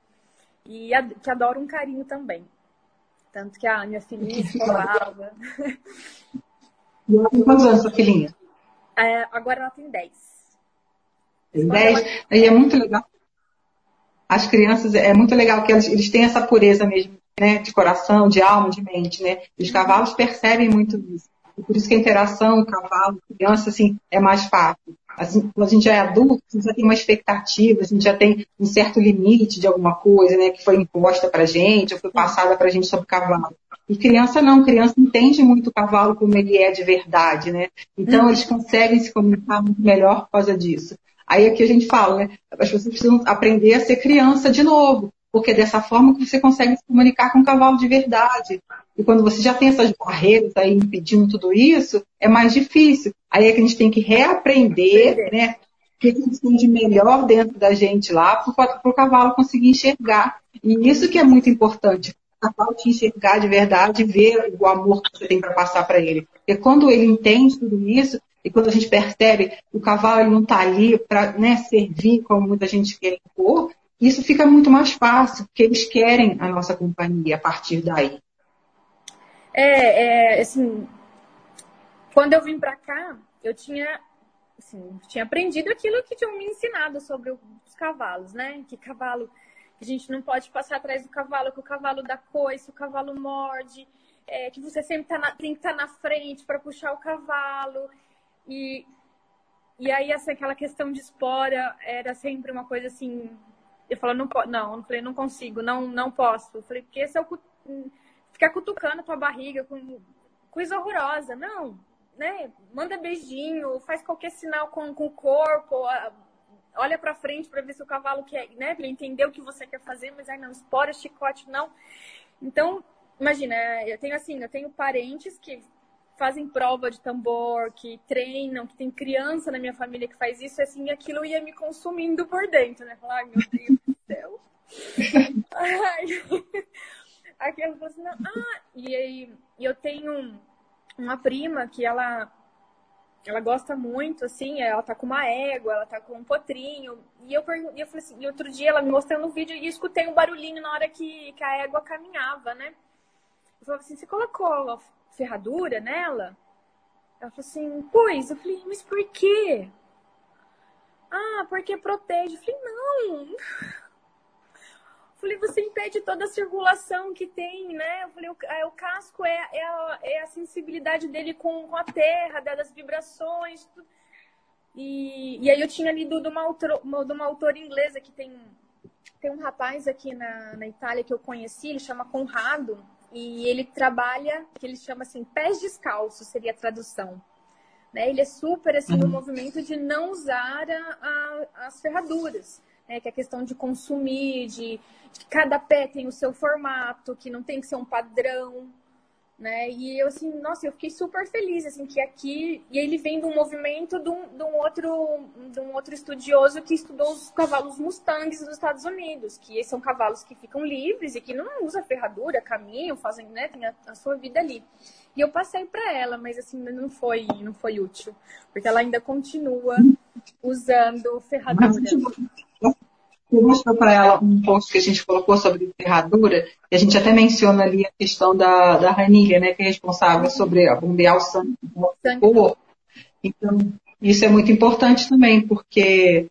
E a, que adora um carinho também. Tanto que a minha filhinha. E tem quantos anos, sua filhinha? É, agora ela tem 10. Tem 10? E é muito legal. As crianças, é muito legal que eles, eles têm essa pureza mesmo, né? De coração, de alma, de mente, né? Os cavalos percebem muito isso. E por isso que a interação cavalo, criança, assim, é mais fácil. Assim, quando a gente já é adulto, a gente já tem uma expectativa, a gente já tem um certo limite de alguma coisa, né, que foi imposta pra gente, ou foi passada pra gente sobre o cavalo. E criança não, criança entende muito o cavalo como ele é de verdade, né? Então eles conseguem se comunicar muito melhor por causa disso. Aí aqui a gente fala, né? As pessoas precisam aprender a ser criança de novo, porque é dessa forma que você consegue se comunicar com o cavalo de verdade. E quando você já tem essas barreiras aí impedindo tudo isso, é mais difícil. Aí é que a gente tem que reaprender, né? O que a gente tem de melhor dentro da gente lá para o cavalo conseguir enxergar. E isso que é muito importante capaz de enxergar de verdade, ver o amor que você tem para passar para ele. Porque quando ele entende tudo isso, e quando a gente percebe que o cavalo ele não está ali para né, servir como muita gente quer impor, isso fica muito mais fácil, porque eles querem a nossa companhia a partir daí. É, é assim, quando eu vim para cá, eu tinha, assim, tinha aprendido aquilo que tinham me ensinado sobre os cavalos, né? Que cavalo a gente não pode passar atrás do cavalo, que o cavalo dá coice, o cavalo morde, é, que você sempre tá na, tem que estar tá na frente para puxar o cavalo. E, e aí, assim, aquela questão de espora era sempre uma coisa assim. Eu falo, não, não, eu falei, não consigo, não, não posso. Eu falei, porque é o. Ficar cutucando a tua barriga com coisa horrorosa. Não, né? Manda beijinho, faz qualquer sinal com, com o corpo, olha para frente para ver se o cavalo quer, né, para entender o que você quer fazer, mas aí não, espora, chicote, não. Então, imagina, eu tenho assim, eu tenho parentes que fazem prova de tambor, que treinam, que tem criança na minha família que faz isso, e assim, aquilo ia me consumindo por dentro, né? Falar, ai, meu Deus do céu. ai. Aquilo falou assim, não, ah, e aí eu tenho uma prima que ela ela gosta muito, assim, ela tá com uma égua, ela tá com um potrinho. E eu, pergun- eu falei assim, e outro dia ela me mostrando um vídeo e eu escutei um barulhinho na hora que, que a égua caminhava, né? Eu falei assim, você colocou ferradura nela? Ela falou assim, pois. Eu falei, mas por quê? Ah, porque protege. Eu falei, não. Falei, você impede toda a circulação que tem, né? Eu falei, o, é, o casco é, é a, é, a, sensibilidade dele com, com a terra, das vibrações. Tudo. E, e aí eu tinha lido de uma, de uma autora inglesa que tem, tem um rapaz aqui na, na Itália que eu conheci, ele chama Conrado, e ele trabalha, que ele chama assim, pés descalços, seria a tradução. Né? Ele é super assim, no uhum. movimento de não usar a, a, as ferraduras né, que é a questão de consumir, de, de, que cada pé tem o seu formato, que não tem que ser um padrão, né? E eu assim, nossa, eu fiquei super feliz assim que aqui e ele vem de um movimento de um, de um outro de um outro estudioso que estudou os cavalos Mustangs dos Estados Unidos, que são cavalos que ficam livres e que não usa ferradura, caminham, fazem, né, tem a, a sua vida ali. E eu passei para ela, mas assim não foi não foi útil, porque ela ainda continua usando ferradura. Eu mostrou para ela um post que a gente colocou sobre ferradura, e a gente até menciona ali a questão da, da ranilha, né, que é responsável sobre a bombear o sangue no corpo. Então, isso é muito importante também, porque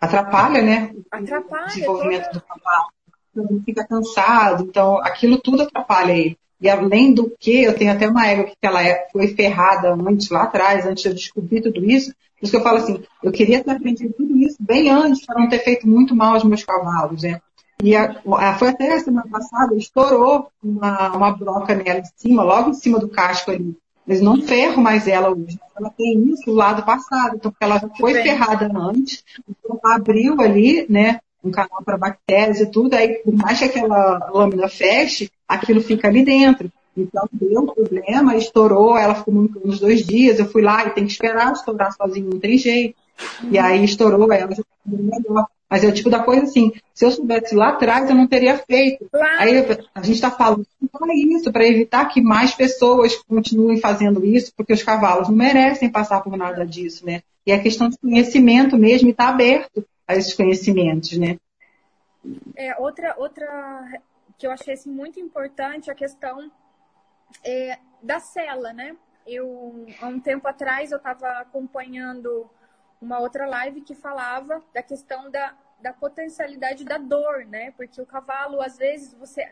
atrapalha, né, atrapalha, o desenvolvimento toda... do cavalo. Então, fica cansado, então aquilo tudo atrapalha ele. E além do que, eu tenho até uma égua que ela é, foi ferrada antes, lá atrás, antes de eu descobrir tudo isso. Por isso que eu falo assim, eu queria ter aprendido tudo isso bem antes, para não ter feito muito mal aos meus cavalos, né? E a, a, foi até a semana passada, estourou uma, uma broca nela em cima, logo em cima do casco ali. Eles não ferro mais ela hoje. Ela tem isso do lado passado, então porque ela foi ferrada antes, então abriu ali, né? um canal para bactérias e tudo, aí por mais que aquela lâmina feche, aquilo fica ali dentro. Então deu problema, estourou, ela ficou muito, uns dois dias, eu fui lá e tem que esperar estourar sozinho, não tem jeito. Uhum. E aí estourou, ela já ficou melhor. Mas é o tipo da coisa assim, se eu soubesse lá atrás, eu não teria feito. Claro. Aí a gente está falando para isso, para evitar que mais pessoas continuem fazendo isso, porque os cavalos não merecem passar por nada disso, né? E é questão de conhecimento mesmo e estar tá aberto a esses conhecimentos, né? É, outra, outra que eu achei assim, muito importante a questão é, da cela, né? Eu, há um tempo atrás, eu estava acompanhando uma outra live que falava da questão da, da potencialidade da dor, né? Porque o cavalo, às vezes, você.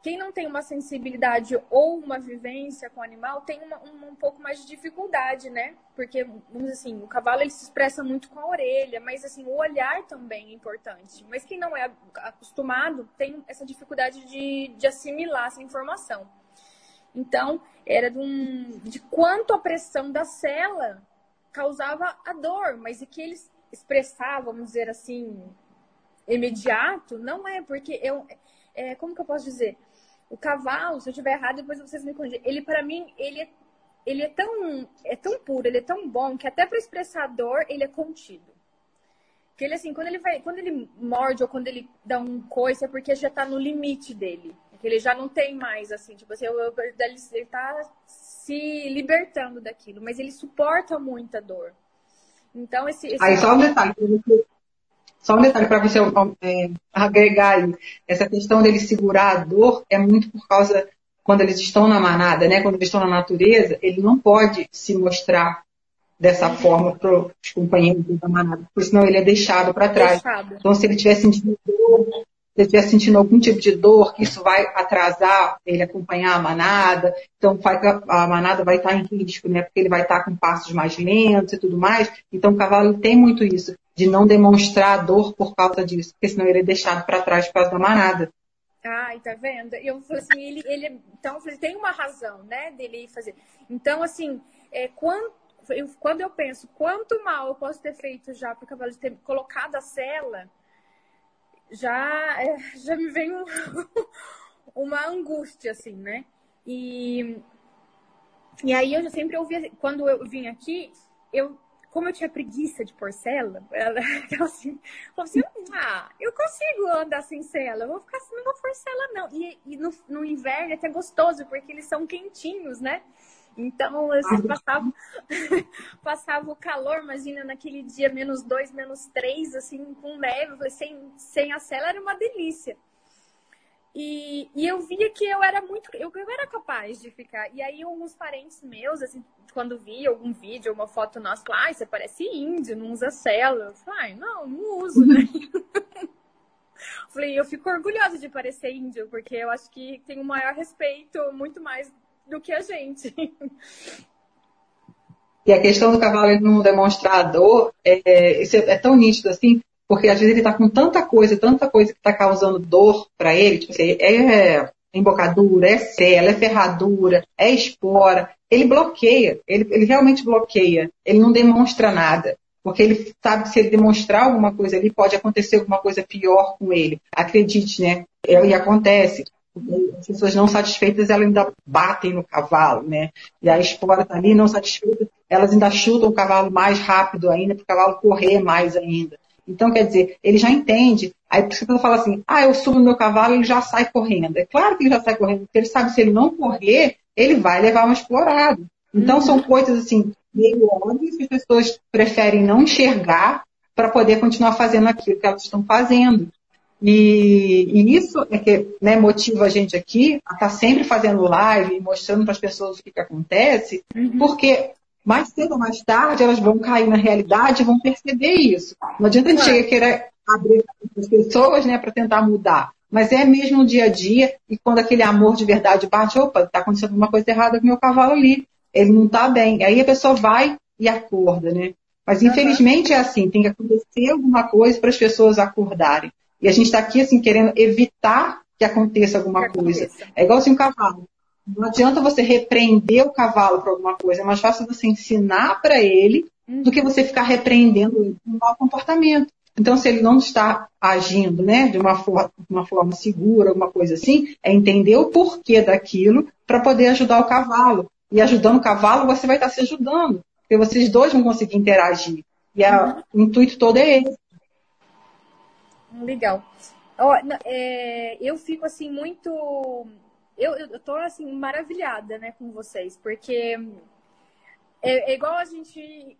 Quem não tem uma sensibilidade ou uma vivência com o animal tem uma, um, um, pouco mais de dificuldade, né? Porque, vamos assim, o cavalo ele se expressa muito com a orelha, mas assim, o olhar também é importante. Mas quem não é acostumado tem essa dificuldade de, de assimilar essa informação. Então, era de, um, de quanto a pressão da cela causava a dor, mas e que eles expressavam, vamos dizer assim, imediato, não é, porque eu. É, como que eu posso dizer? O cavalo, se eu estiver errado, depois vocês me corrigem. Ele, para mim, ele é, ele é tão, é tão puro, ele é tão bom que até para expressar dor ele é contido. Que ele assim, quando ele vai, quando ele morde ou quando ele dá um coice é porque já está no limite dele. Que ele já não tem mais assim, tipo assim, ele está se libertando daquilo, mas ele suporta muita dor. Então esse, esse Aí só um detalhe, só um detalhe para você é, agregar aí. Essa questão dele segurar a dor é muito por causa quando eles estão na manada, né? Quando eles estão na natureza, ele não pode se mostrar dessa forma para os companheiros da manada, porque senão ele é deixado para trás. Deixado. Então, se ele sentindo dor, ele estiver sentindo algum tipo de dor, que isso vai atrasar ele acompanhar a manada, então a manada vai estar em risco, né? Porque ele vai estar com passos mais lentos e tudo mais. Então o cavalo tem muito isso de não demonstrar dor por causa disso, porque senão ele é deixado para trás por causa da manada. Ai, tá vendo? Eu falei assim, ele, ele então ele tem uma razão, né, dele fazer. Então, assim, é, quando, eu, quando eu penso quanto mal eu posso ter feito já para o cavalo ter colocado a cela, já, é, já me vem um, uma angústia, assim, né? E, e aí eu sempre ouvi, quando eu vim aqui, eu como eu tinha preguiça de pôr cela, ela assim, falou assim, ah, eu consigo andar sem cela, eu vou ficar assim, não vou não. E, e no, no, inverno é até gostoso, porque eles são quentinhos, né? Então, assim, passava, passava o calor, imagina, naquele dia menos dois, menos três, assim, com neve, sem, sem a cela era uma delícia. E, e eu via que eu era muito. Eu, eu era capaz de ficar. E aí, alguns parentes meus, assim, quando via algum vídeo, uma foto nossa, lá, ah, você parece índio, não usa cela. Eu falei, não, não uso, né? falei, eu fico orgulhosa de parecer índio, porque eu acho que tem o um maior respeito, muito mais do que a gente. E a questão do cavalo não demonstrar dor, é, isso é, é tão nítido assim, porque às vezes ele está com tanta coisa, tanta coisa que está causando dor para ele, tipo assim, é embocadura, é cela, é ferradura, é espora. Ele bloqueia, ele, ele realmente bloqueia, ele não demonstra nada. Porque ele sabe que se ele demonstrar alguma coisa ali, pode acontecer alguma coisa pior com ele. Acredite, né? É, e acontece. As pessoas não satisfeitas, elas ainda batem no cavalo, né? E a espora está ali, não satisfeita, elas ainda chutam o cavalo mais rápido ainda, para o cavalo correr mais ainda. Então, quer dizer, ele já entende. Aí pessoa fala assim, ah, eu subo no meu cavalo, ele já sai correndo. É claro que ele já sai correndo, porque ele sabe que se ele não correr, ele vai levar uma explorada. Então, uhum. são coisas assim, meio óbvias que as pessoas preferem não enxergar para poder continuar fazendo aquilo que elas estão fazendo. E, e isso é que né, motiva a gente aqui a estar tá sempre fazendo live, mostrando para as pessoas o que, que acontece, uhum. porque mais cedo ou mais tarde elas vão cair na realidade e vão perceber isso. Não adianta a gente chegar querer abrir as pessoas né, para tentar mudar. Mas é mesmo no dia a dia, e quando aquele amor de verdade bate, opa, está acontecendo uma coisa errada com o meu cavalo ali, ele não está bem. Aí a pessoa vai e acorda, né? Mas infelizmente é assim, tem que acontecer alguma coisa para as pessoas acordarem. E a gente está aqui assim querendo evitar que aconteça alguma que coisa. Aconteça. É igual assim um cavalo. Não adianta você repreender o cavalo por alguma coisa. É mais fácil você ensinar para ele do que você ficar repreendendo ele por um mau comportamento. Então, se ele não está agindo né, de uma forma, uma forma segura, alguma coisa assim, é entender o porquê daquilo para poder ajudar o cavalo. E ajudando o cavalo, você vai estar se ajudando. Porque vocês dois vão conseguir interagir. E a, o intuito todo é esse. Legal. Oh, é, eu fico assim muito eu, eu tô assim maravilhada, né, com vocês, porque é, é igual a gente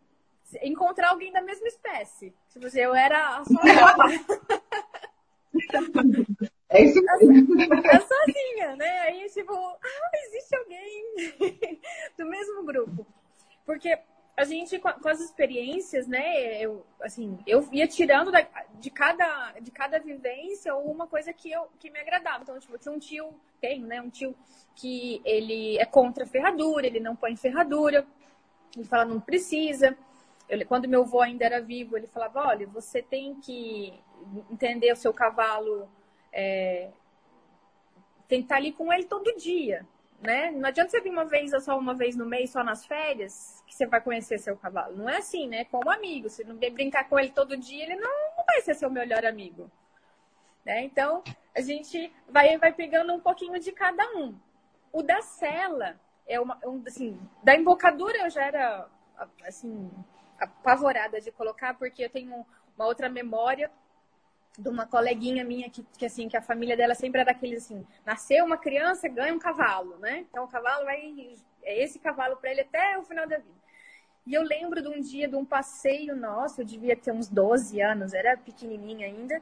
encontrar alguém da mesma espécie. Tipo assim, eu era sozinha. É isso mesmo. Eu sozinha, né? Aí, tipo, ah, existe alguém do mesmo grupo. Porque a gente, com as experiências, né, eu, assim, eu ia tirando da, de, cada, de cada vivência uma coisa que, eu, que me agradava. Então, tipo, eu tinha um tio, tenho, né, um tio que ele é contra ferradura, ele não põe ferradura, ele fala, não precisa. Eu, quando meu avô ainda era vivo, ele falava, olha, você tem que entender o seu cavalo, é, tem que estar ali com ele todo dia né? Não adianta você vir uma vez ou só uma vez no mês, só nas férias, que você vai conhecer seu cavalo. Não é assim, né? Como amigo. Se não brincar com ele todo dia, ele não, não vai ser seu melhor amigo. Né? Então, a gente vai, vai pegando um pouquinho de cada um. O da cela é uma, um, assim, da embocadura eu já era, assim, apavorada de colocar, porque eu tenho uma outra memória de uma coleguinha minha que, que assim que a família dela sempre era daqueles assim nasceu uma criança ganha um cavalo né? Então o cavalo vai é esse cavalo para ele até o final da vida. E eu lembro de um dia de um passeio nosso eu devia ter uns 12 anos era pequenininha ainda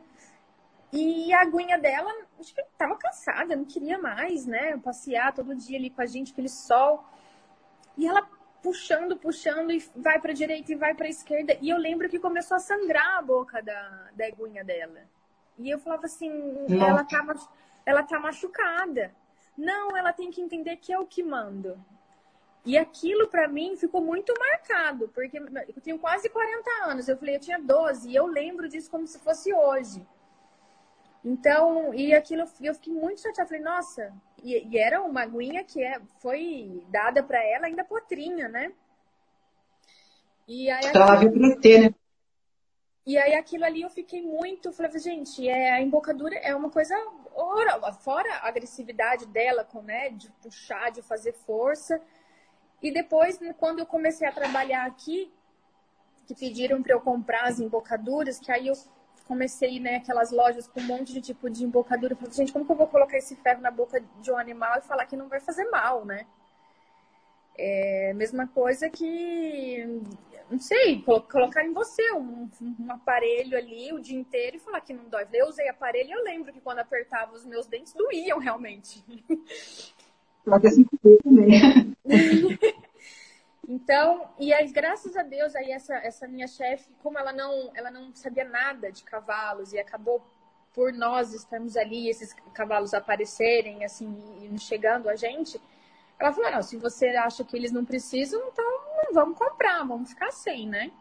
e a aguinha dela acho que estava cansada não queria mais né passear todo dia ali com a gente aquele sol. E ela puxando, puxando e vai para direita e vai para esquerda. E eu lembro que começou a sangrar a boca da, da eguinha dela. E eu falava assim, ela tá, ela tá machucada. Não, ela tem que entender que é o que mando. E aquilo para mim ficou muito marcado, porque eu tenho quase 40 anos. Eu falei, eu tinha 12 e eu lembro disso como se fosse hoje. Então, e aquilo eu fiquei muito chateada. Falei, nossa, e, e era uma aguinha que é, foi dada para ela ainda potrinha, né? E aí, então, ela veio né? E aí aquilo ali eu fiquei muito, falei, gente, é, a embocadura é uma coisa fora a agressividade dela com, né, de puxar, de fazer força. E depois, quando eu comecei a trabalhar aqui, que pediram para eu comprar as embocaduras, que aí eu comecei, né, aquelas lojas com um monte de tipo de embocadura. Eu falei, gente, como que eu vou colocar esse ferro na boca de um animal e falar que não vai fazer mal, né? É mesma coisa que, não sei, colocar em você um, um, aparelho ali o dia inteiro e falar que não dói. Eu usei aparelho e eu lembro que quando apertava os meus dentes doíam realmente. Pode assim também. Então, e aí, graças a Deus, aí essa, essa minha chefe, como ela não, ela não sabia nada de cavalos e acabou por nós estarmos ali, esses cavalos aparecerem, assim, e chegando a gente, ela falou, não, se você acha que eles não precisam, então não vamos comprar, vamos ficar sem, né?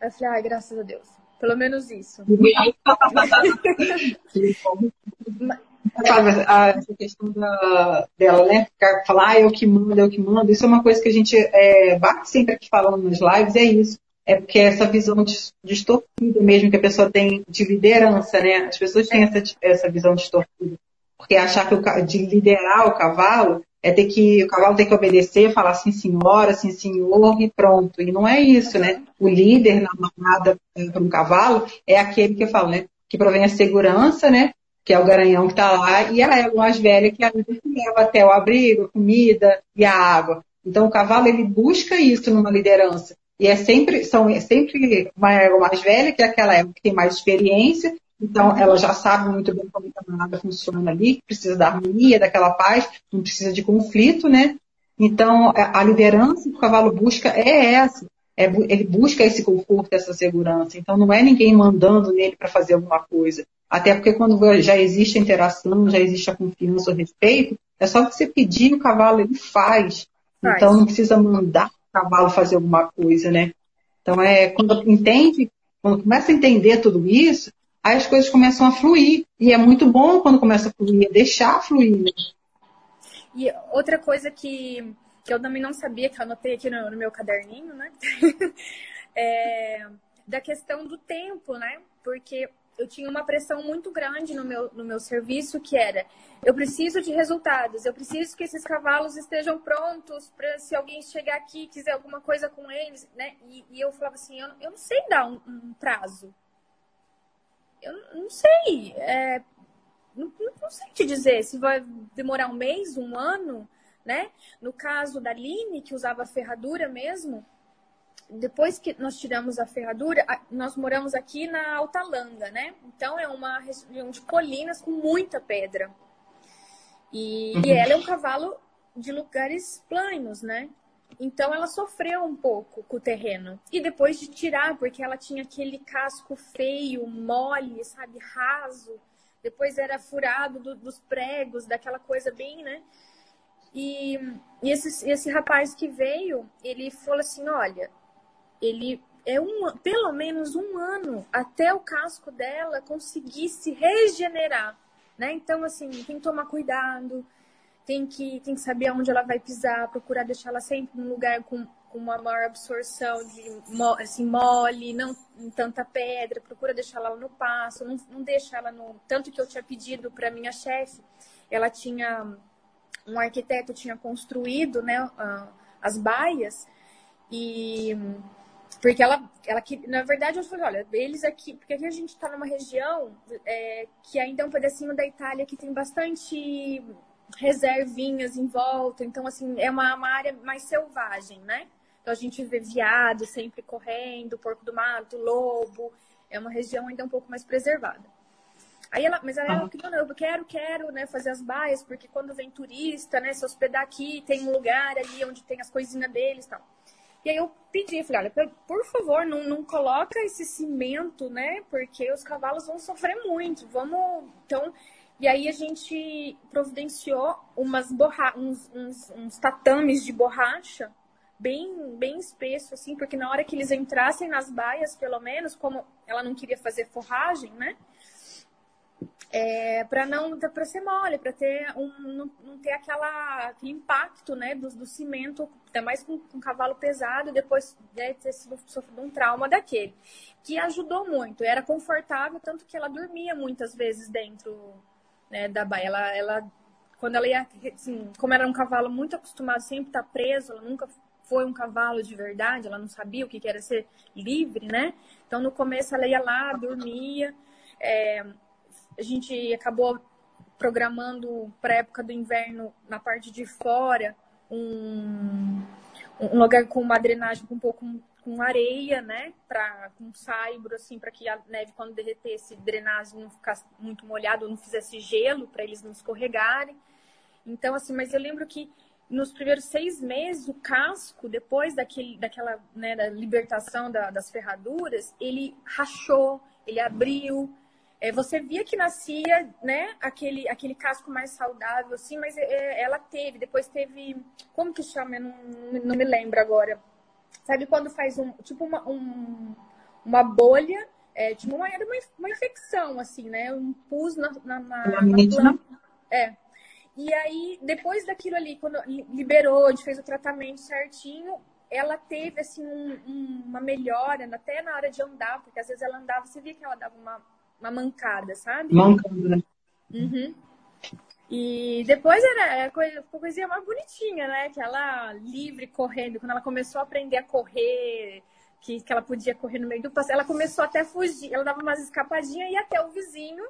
Eu falei, ai, graças a Deus. Pelo menos isso. sabe, essa questão da, dela, né? Falar, ah, eu que mando, eu que mando. Isso é uma coisa que a gente é, bate sempre aqui falando nas lives, é isso. É porque é essa visão distorcida mesmo que a pessoa tem de liderança, né? As pessoas têm essa, essa visão distorcida. Porque achar que o, de liderar o cavalo é ter que, o cavalo tem que obedecer, falar sim senhora, sim senhor e pronto. E não é isso, né? O líder na manada é, para um cavalo é aquele que eu falo, né? Que provém a segurança, né? Que é o garanhão que está lá, e a égua mais velha, que é a que leva até o abrigo, a comida e a água. Então, o cavalo, ele busca isso numa liderança. E é sempre, são, é sempre uma égua mais velha, que é aquela égua que tem mais experiência, então ela já sabe muito bem como a manada funciona ali, precisa da harmonia, daquela paz, não precisa de conflito, né? Então, a liderança que o cavalo busca é essa. É, ele busca esse conforto, essa segurança. Então, não é ninguém mandando nele para fazer alguma coisa. Até porque quando já existe a interação, já existe a confiança, o respeito, é só você pedir o cavalo, ele faz. faz. Então não precisa mandar o cavalo fazer alguma coisa, né? Então é quando entende, quando começa a entender tudo isso, aí as coisas começam a fluir. E é muito bom quando começa a fluir, é deixar fluir. Né? E outra coisa que, que eu também não sabia, que eu anotei aqui no, no meu caderninho, né? é, da questão do tempo, né? Porque eu tinha uma pressão muito grande no meu, no meu serviço, que era, eu preciso de resultados, eu preciso que esses cavalos estejam prontos para se alguém chegar aqui e quiser alguma coisa com eles, né? E, e eu falava assim, eu, eu, não sei dar um, um prazo. Eu não sei, é, não, não, sei te dizer se vai demorar um mês, um ano, né? No caso da Line, que usava ferradura mesmo, depois que nós tiramos a ferradura, nós moramos aqui na Altalanga, né? Então é uma região de colinas com muita pedra. E, uhum. e ela é um cavalo de lugares planos, né? então ela sofreu um pouco com o terreno. E depois de tirar, porque ela tinha aquele casco feio, mole, sabe, raso. Depois era furado do, dos pregos, daquela coisa bem, né? E, e esse, esse rapaz que veio, ele falou assim, olha, ele é um, pelo menos um ano até o casco dela conseguir se regenerar, né? Então, assim, tem que tomar cuidado, tem que, tem que saber aonde ela vai pisar, procurar deixar ela sempre num lugar com, com uma maior absorção de assim, mole, não em tanta pedra, procura deixar ela no passo, não, não deixa ela no. Tanto que eu tinha pedido para minha chefe, ela tinha. Um arquiteto tinha construído né, as baias e porque ela, ela na verdade, eu falei, olha, eles aqui, porque aqui a gente está numa região é, que ainda é um pedacinho da Itália que tem bastante reservinhas em volta, então assim é uma, uma área mais selvagem, né? Então a gente vê viado sempre correndo, porco do mato, lobo, é uma região ainda um pouco mais preservada. Aí ela, mas aí ela, não, eu quero, quero, né, fazer as baias, porque quando vem turista, né, se hospedar aqui, tem um lugar ali onde tem as coisinhas deles e tal. E aí eu pedi, falei, olha, por favor, não, não coloca esse cimento, né? Porque os cavalos vão sofrer muito. Vamos. Então. E aí a gente providenciou umas borra... uns, uns, uns tatames de borracha bem, bem espesso, assim, porque na hora que eles entrassem nas baias, pelo menos, como ela não queria fazer forragem, né? É, para não para ser mole, para ter um não, não, ter aquela aquele impacto, né, do, do cimento, até mais com, com um cavalo pesado, depois né, ter sofrido um trauma daquele, que ajudou muito. Era confortável tanto que ela dormia muitas vezes dentro né, da baia. Ela, ela quando ela ia, assim, como era um cavalo muito acostumado sempre estar preso, ela nunca foi um cavalo de verdade, ela não sabia o que era ser livre, né? Então no começo ela ia lá, dormia. É, a gente acabou programando para época do inverno na parte de fora um, um lugar com uma drenagem um pouco com areia, né, para com saibro assim para que a neve quando derretesse drenagem não ficasse muito molhado, não fizesse gelo para eles não escorregarem. Então assim, mas eu lembro que nos primeiros seis meses o casco depois daquele daquela né, da libertação da, das ferraduras ele rachou, ele abriu é, você via que nascia, né, aquele, aquele casco mais saudável, assim, mas é, ela teve, depois teve, como que chama? Eu não, não me lembro agora. Sabe quando faz um, tipo uma, um, uma bolha, é, tipo uma, era uma, uma infecção, assim, né, um pus na, na, na, na É. E aí, depois daquilo ali, quando liberou, a gente fez o tratamento certinho, ela teve, assim, um, um, uma melhora, até na hora de andar, porque às vezes ela andava, você via que ela dava uma uma mancada, sabe? Mancada, né? Uhum. E depois era a coisa, coisinha mais bonitinha, né? Que ela livre correndo, quando ela começou a aprender a correr, que, que ela podia correr no meio do passo, ela começou até a fugir, ela dava umas escapadinhas e ia até o vizinho,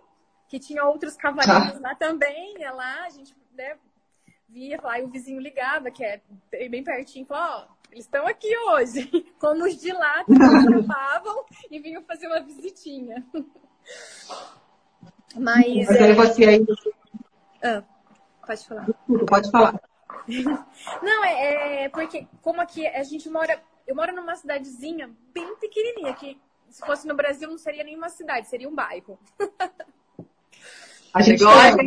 que tinha outros cavalinhos ah. lá também, ia lá, a gente né, via, lá, e o vizinho ligava, que é bem pertinho, falou, ó, oh, eles estão aqui hoje. Como os de lá também e vinham fazer uma visitinha. Mas. Mas é... você aí. Ah, pode falar. Desculpa, pode falar. Não, é, é, porque como aqui a gente mora. Eu moro numa cidadezinha bem pequenininha, que se fosse no Brasil não seria nenhuma cidade, seria um bairro. A gente gosta.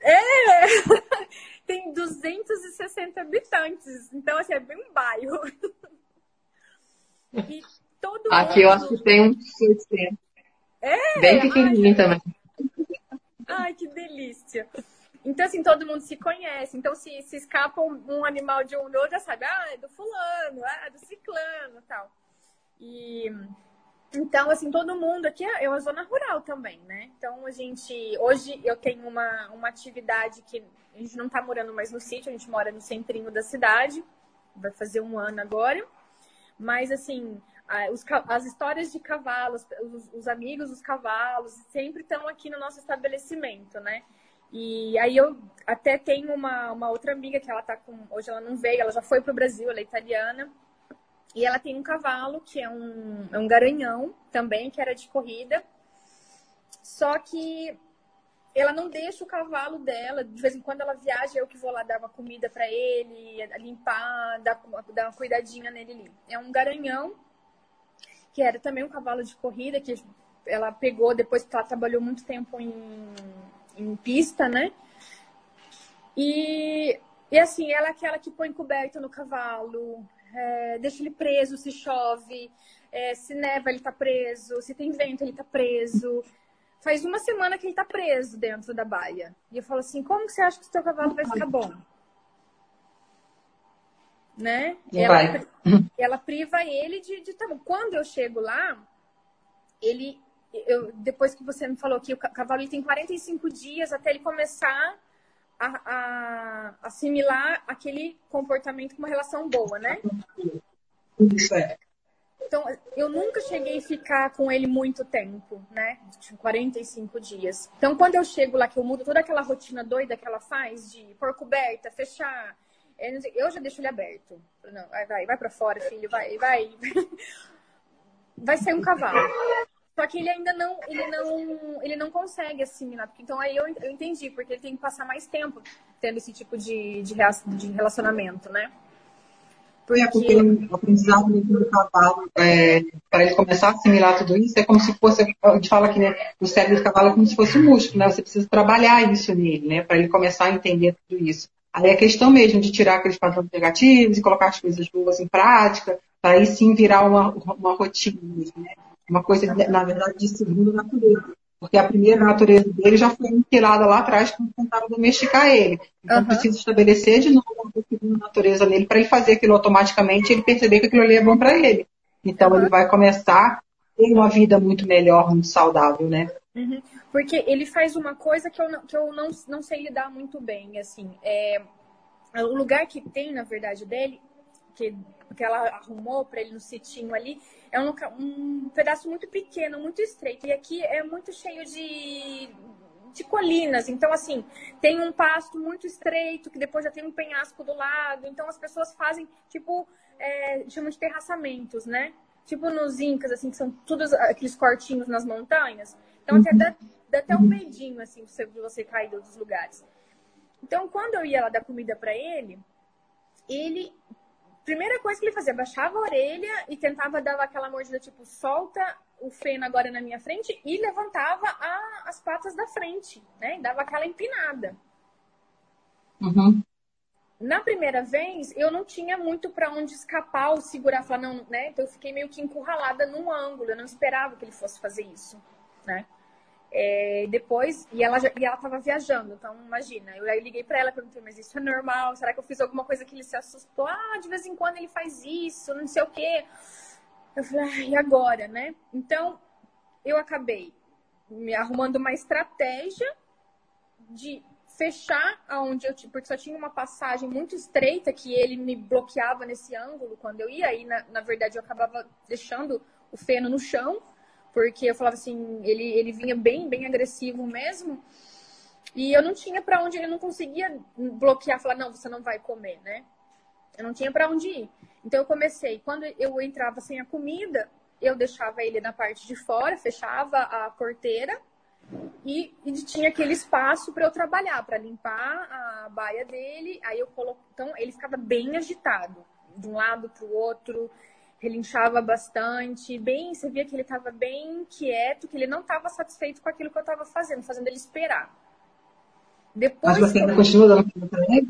É! Tem 260 habitantes, então assim, é bem um bairro. E todo Aqui mundo... eu acho que tem uns 600. É, Bem pequenininho ai, também. Ai, que delícia. Então, assim, todo mundo se conhece. Então, se, se escapa um, um animal de um do outro, já sabe, ah, é do fulano, ah, é do ciclano tal. E então, assim, todo mundo aqui é, é uma zona rural também, né? Então, a gente. Hoje eu tenho uma, uma atividade que a gente não tá morando mais no sítio, a gente mora no centrinho da cidade. Vai fazer um ano agora. Mas, assim, as histórias de cavalos, os, os amigos dos cavalos, sempre estão aqui no nosso estabelecimento, né? E aí eu até tenho uma, uma outra amiga que ela tá com. Hoje ela não veio, ela já foi para o Brasil, ela é italiana. E ela tem um cavalo que é um, é um garanhão também, que era de corrida. Só que ela não deixa o cavalo dela. De vez em quando ela viaja, eu que vou lá dar uma comida para ele, limpar, dar, dar uma cuidadinha nele ali. É um garanhão, que era também um cavalo de corrida, que ela pegou depois que ela trabalhou muito tempo em, em pista, né? E, e assim, ela é aquela que põe coberta no cavalo, é, deixa ele preso se chove, é, se neva ele tá preso, se tem vento ele tá preso. Faz uma semana que ele tá preso dentro da baia. E eu falo assim, como você acha que o seu cavalo vai ficar bom? Né? Ela, ela, priva ele de, de tá bom. Quando eu chego lá, ele eu, depois que você me falou que o cavalo ele tem 45 dias até ele começar a, a, assimilar aquele comportamento com uma relação boa, né? Isso é. Então, eu nunca cheguei a ficar com ele muito tempo, né? De 45 dias. Então, quando eu chego lá, que eu mudo toda aquela rotina doida que ela faz, de pôr coberta, fechar, eu já deixo ele aberto. Não, vai, vai, vai pra fora, filho, vai, vai. Vai ser um cavalo. Só que ele ainda não, ele não, ele não consegue assimilar. Então aí eu, eu entendi, porque ele tem que passar mais tempo tendo esse tipo de, de, de relacionamento, né? Porque... É, porque o aprendizado do cavalo, é, para ele começar a assimilar tudo isso, é como se fosse, a gente fala que né, o cérebro do cavalo é como se fosse um músculo, né? Você precisa trabalhar isso nele, né? Para ele começar a entender tudo isso. Aí é questão mesmo de tirar aqueles padrões negativos e colocar as coisas boas em prática, para aí sim virar uma, uma rotina mesmo, né? Uma coisa, na verdade, de segunda natureza. Porque a primeira natureza dele já foi inspirada lá atrás quando tentaram domesticar ele. Então, uhum. precisa estabelecer de novo uma segunda natureza nele para ele fazer aquilo automaticamente e ele perceber que aquilo ali é bom para ele. Então, uhum. ele vai começar a ter uma vida muito melhor, muito saudável, né? Uhum. Porque ele faz uma coisa que eu não, que eu não, não sei lidar muito bem, assim. É, o lugar que tem, na verdade, dele, que, que ela arrumou para ele no sitinho ali, é um, um pedaço muito pequeno, muito estreito. E aqui é muito cheio de, de colinas. Então, assim, tem um pasto muito estreito, que depois já tem um penhasco do lado. Então, as pessoas fazem, tipo, é, chamam de terraçamentos, né? Tipo nos Incas, assim, que são todos aqueles cortinhos nas montanhas. Então, até dá, até um medinho, assim, de você, você cair dos lugares. Então, quando eu ia lá dar comida para ele, ele primeira coisa que ele fazia, baixava a orelha e tentava dar aquela mordida, tipo, solta o feno agora na minha frente e levantava a, as patas da frente, né? E dava aquela empinada. Uhum. Na primeira vez, eu não tinha muito para onde escapar ou segurar, falar, não, né? Então eu fiquei meio que encurralada num ângulo, eu não esperava que ele fosse fazer isso, né? É, depois, e ela, e ela tava viajando, então imagina, eu aí liguei para ela, perguntei, mas isso é normal? Será que eu fiz alguma coisa que ele se assustou? Ah, de vez em quando ele faz isso, não sei o quê. Eu falei, ah, e agora, né? Então, eu acabei me arrumando uma estratégia de fechar aonde eu porque só tinha uma passagem muito estreita que ele me bloqueava nesse ângulo quando eu ia aí na, na verdade eu acabava deixando o feno no chão porque eu falava assim, ele, ele vinha bem, bem agressivo mesmo. E eu não tinha para onde, ele não conseguia bloquear, falar, não, você não vai comer, né? Eu não tinha para onde ir. Então eu comecei, quando eu entrava sem a comida, eu deixava ele na parte de fora, fechava a porteira e, e tinha aquele espaço para eu trabalhar, para limpar a baia dele. Aí eu coloco, então ele ficava bem agitado, de um lado para o outro relinchava bastante, bem, você via que ele estava bem quieto, que ele não estava satisfeito com aquilo que eu estava fazendo, fazendo ele esperar. Depois Mas você ainda continua dando comida para ele?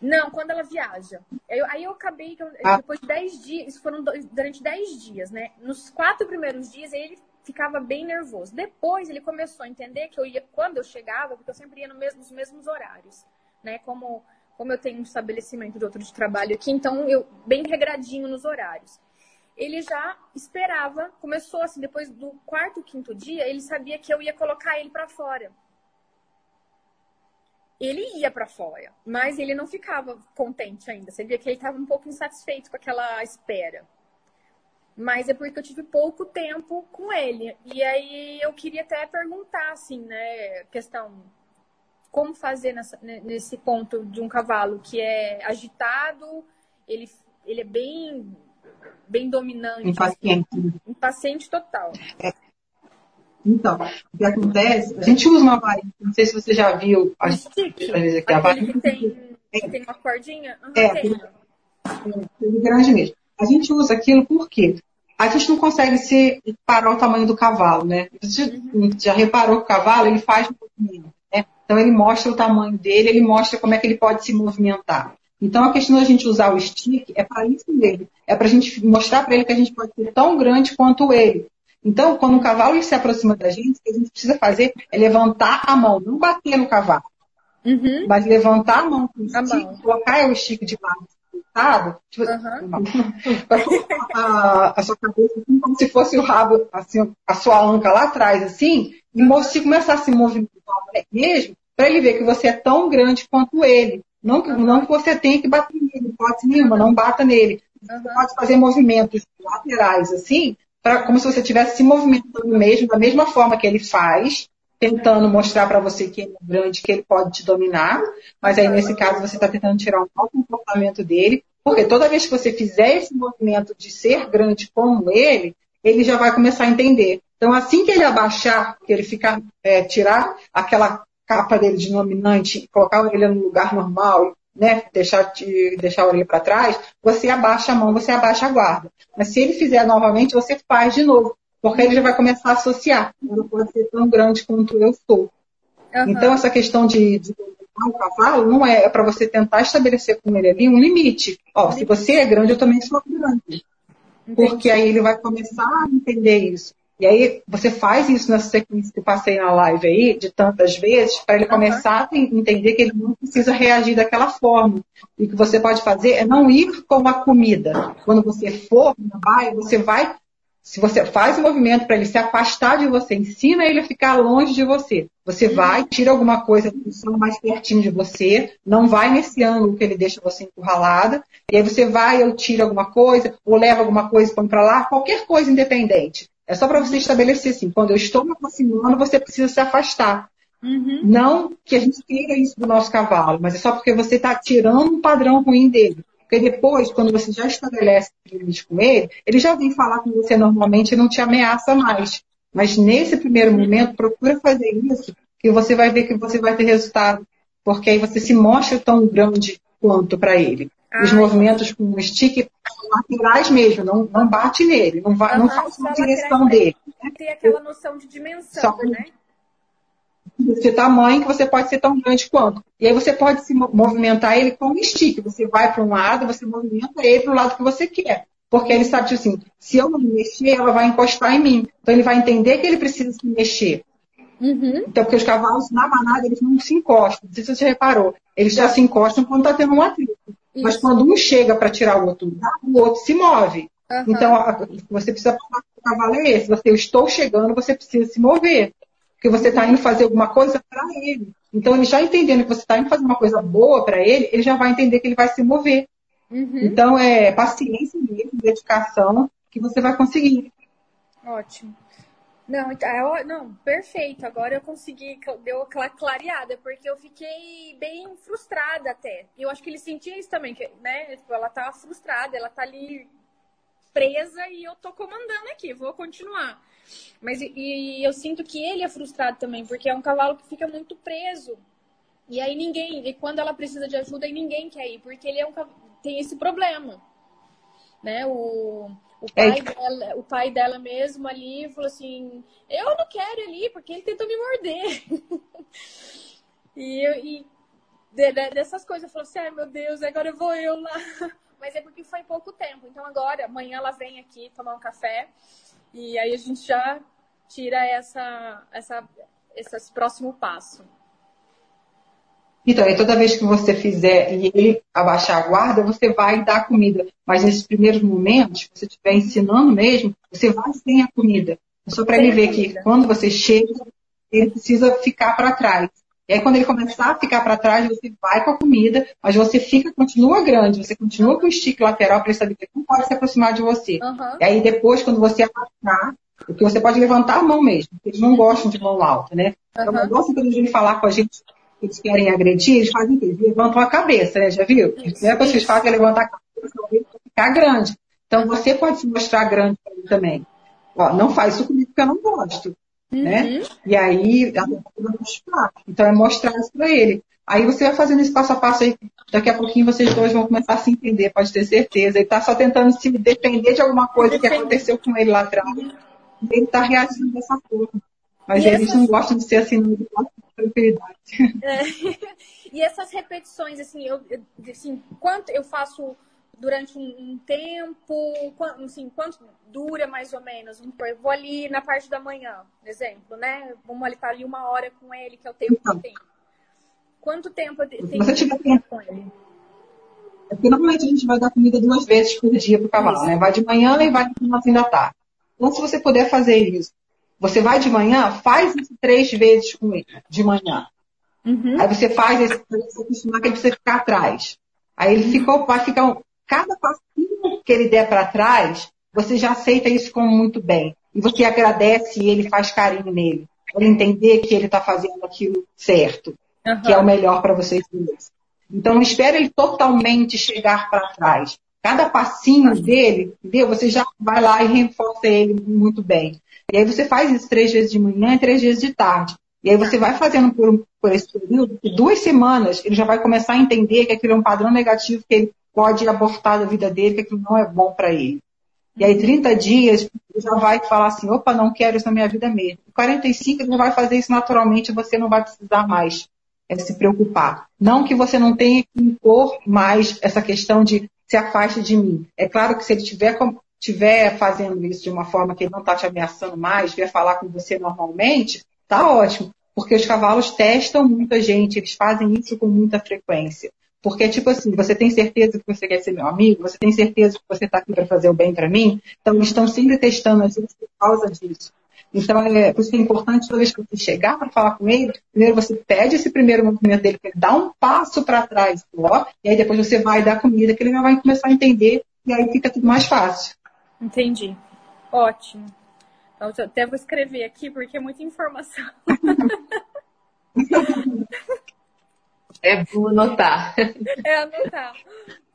Não, quando ela viaja. Eu, aí eu acabei, ah. depois de 10 dias, isso foram durante 10 dias, né? Nos quatro primeiros dias ele ficava bem nervoso. Depois ele começou a entender que eu ia, quando eu chegava, porque eu sempre ia no mesmo, nos mesmos horários, né? Como, como eu tenho um estabelecimento de outro de trabalho aqui, então eu bem regradinho nos horários ele já esperava, começou assim, depois do quarto, quinto dia, ele sabia que eu ia colocar ele para fora. Ele ia para fora, mas ele não ficava contente ainda. Você via que ele estava um pouco insatisfeito com aquela espera. Mas é porque eu tive pouco tempo com ele. E aí eu queria até perguntar, assim, né, questão como fazer nessa, nesse ponto de um cavalo que é agitado, ele, ele é bem bem dominante. Impaciente. Impaciente total. É. Então, o que acontece, a gente usa uma varinha, não sei se você já viu, a gente, aqui, a varinha. Que tem, é. tem uma cordinha? Uhum, é, tem. É, grande mesmo. A gente usa aquilo porque a gente não consegue se parar o tamanho do cavalo, né? Você uhum. já reparou que o cavalo ele faz movimento, né? Então ele mostra o tamanho dele, ele mostra como é que ele pode se movimentar. Então a questão da gente usar o stick é para isso mesmo, é para a gente mostrar para ele que a gente pode ser tão grande quanto ele. Então, quando o cavalo se aproxima da gente, o que a gente precisa fazer é levantar a mão, não bater no cavalo. Uhum. Mas levantar a mão com o stick, colocar o stick de lado deitado, tipo, uhum. a, a, sua cabeça assim, como se fosse o rabo, assim, a sua anca lá atrás, assim, e se começar a se movimentar mesmo, para ele ver que você é tão grande quanto ele. Não, uhum. não que você tenha que bater nele, pode nenhuma, não bata nele. Você pode fazer movimentos laterais, assim, pra, como se você estivesse se movimentando mesmo, da mesma forma que ele faz, tentando mostrar para você que ele é grande, que ele pode te dominar, mas aí nesse caso você está tentando tirar um mau comportamento dele, porque toda vez que você fizer esse movimento de ser grande como ele, ele já vai começar a entender. Então, assim que ele abaixar, que ele ficar, é, tirar aquela capa dele de dominante, colocar ele no lugar normal, né, deixar, deixar a orelha para trás, você abaixa a mão, você abaixa a guarda. Mas se ele fizer novamente, você faz de novo. Porque ele já vai começar a associar. Eu não pode ser tão grande quanto eu sou. Uhum. Então, essa questão de, de o cavalo não é, é para você tentar estabelecer com ele ali um limite. Ó, se você é grande, eu também sou grande. Entendi. Porque aí ele vai começar a entender isso. E aí você faz isso nessa sequência que eu passei na live aí, de tantas vezes, para ele começar a entender que ele não precisa reagir daquela forma. E o que você pode fazer é não ir com a comida. Quando você for na baia, você vai se você faz o movimento para ele se afastar de você, ensina ele a ficar longe de você. Você vai, tira alguma coisa mais pertinho de você, não vai nesse ângulo que ele deixa você encurralada, e aí você vai, eu tiro alguma coisa, ou leva alguma coisa e põe para lá, qualquer coisa independente. É só para você estabelecer assim, quando eu estou me aproximando, você precisa se afastar. Uhum. Não que a gente queira isso do nosso cavalo, mas é só porque você está tirando um padrão ruim dele. Porque depois, quando você já estabelece o limite com ele, ele já vem falar com você normalmente e não te ameaça mais. Mas nesse primeiro momento, procura fazer isso, que você vai ver que você vai ter resultado. Porque aí você se mostra tão grande quanto para ele. Os movimentos com o stick laterais mesmo, não, não bate nele, não, vai, não faz uma direção dele. Né? Tem aquela noção de dimensão, Só, né? de tamanho que você pode ser tão grande quanto. E aí você pode se movimentar ele com um stick. Você vai para um lado, você movimenta ele para o lado que você quer. Porque ele sabe assim, se eu não me mexer, ela vai encostar em mim. Então ele vai entender que ele precisa se mexer. Uhum. Então, porque os cavalos na manada, eles não se encostam. Não sei se você reparou. Eles só se encostam quando está tendo um atrito. Isso. Mas quando um chega para tirar o outro o outro se move. Uhum. Então, você precisa falar que o cavalo é esse. Você, eu estou chegando, você precisa se mover porque você está indo fazer alguma coisa para ele. Então, ele já entendendo que você está indo fazer uma coisa boa para ele, ele já vai entender que ele vai se mover. Uhum. Então, é paciência mesmo, dedicação, que você vai conseguir. Ótimo. Não, então, é não, perfeito. Agora eu consegui, deu aquela clareada, porque eu fiquei bem frustrada até. Eu acho que ele sentia isso também, que, né? Tipo, ela tá frustrada, ela tá ali presa e eu tô comandando aqui, vou continuar. Mas e, e eu sinto que ele é frustrado também, porque é um cavalo que fica muito preso. E aí ninguém, e quando ela precisa de ajuda, aí ninguém quer ir, porque ele é um, tem esse problema. Né? O, o, pai é. dela, o pai dela mesmo ali falou assim: Eu não quero ir ali, porque ele tentou me morder. e, e dessas coisas, eu falei assim: Ai meu Deus, agora eu vou eu lá. Mas é porque foi pouco tempo. Então agora, amanhã ela vem aqui tomar um café. E aí a gente já tira essa, essa, esse próximo passo. Então, e toda vez que você fizer e ele abaixar a guarda, você vai dar comida. Mas nesses primeiros momentos, se você estiver ensinando mesmo, você vai sem a comida. É só para ele ver que quando você chega, ele precisa ficar para trás. E aí, quando ele começar a ficar para trás, você vai com a comida, mas você fica, continua grande, você continua com o stick lateral para ele saber que ele não pode se aproximar de você. Uhum. E aí, depois, quando você abaixar, porque você pode levantar a mão mesmo, porque eles não gostam de mão alta, né? Então, não gosta quando eles falar com a gente eles querem agredir, eles fazem o quê? Eles levantam a cabeça, né? Já viu? A primeira coisa que eles fazem é levantar a cabeça para ficar grande. Então, você pode se mostrar grande para ele também. Ó, não faz isso comigo porque eu não gosto. né? Uhum. E aí, então é mostrar isso para ele. Aí você vai fazendo esse passo a passo aí, daqui a pouquinho vocês dois vão começar a se entender, pode ter certeza. Ele está só tentando se defender de alguma coisa que aconteceu com ele lá atrás. E ele está reagindo dessa forma. Mas e eles essas... não gostam de ser assim, não gostam de tranquilidade. É. E essas repetições, assim, eu, assim, quanto eu faço durante um, um tempo, quanto, assim, quanto dura mais ou menos? Eu vou ali na parte da manhã, exemplo, né? Vamos ali estar ali uma hora com ele, que é o tempo então, que tem. Quanto tempo tem você tiver tempo com ele? É porque normalmente a gente vai dar comida duas vezes por dia para o cavalo, né? Vai de manhã e vai no finalzinho da tarde. Então, se você puder fazer isso, você vai de manhã, faz isso três vezes com ele, de manhã. Uhum. Aí você faz esse, você acostumar que você ficar atrás. Aí ele ficou, vai ficar, cada passinho que ele der para trás, você já aceita isso como muito bem. E você agradece e ele faz carinho nele. Para entender que ele está fazendo aquilo certo uhum. que é o melhor para vocês dois. Então, não espere ele totalmente chegar para trás. Cada passinho dele, entendeu? Você já vai lá e reforça ele muito bem. E aí você faz isso três vezes de manhã e três vezes de tarde. E aí você vai fazendo por, por esse período, duas semanas, ele já vai começar a entender que aquilo é um padrão negativo que ele pode abortar da vida dele, que aquilo não é bom para ele. E aí, 30 dias, ele já vai falar assim, opa, não quero isso na minha vida mesmo. 45, ele vai fazer isso naturalmente, você não vai precisar mais é se preocupar. Não que você não tenha que impor mais essa questão de se afaste de mim. É claro que se ele tiver, tiver fazendo isso de uma forma que ele não está te ameaçando mais, vier falar com você normalmente, tá ótimo. Porque os cavalos testam muita gente, eles fazem isso com muita frequência. Porque, tipo assim, você tem certeza que você quer ser meu amigo? Você tem certeza que você está aqui para fazer o bem para mim? Então, eles estão sempre testando a gente por causa disso. Então, é, por isso é importante, toda vez que você chegar para falar com ele, primeiro você pede esse primeiro movimento dele, para ele dar um passo para trás, ó, e aí depois você vai dar comida, que ele já vai começar a entender, e aí fica tudo mais fácil. Entendi. Ótimo. Então, eu até vou escrever aqui, porque é muita informação. É bom anotar. É anotar.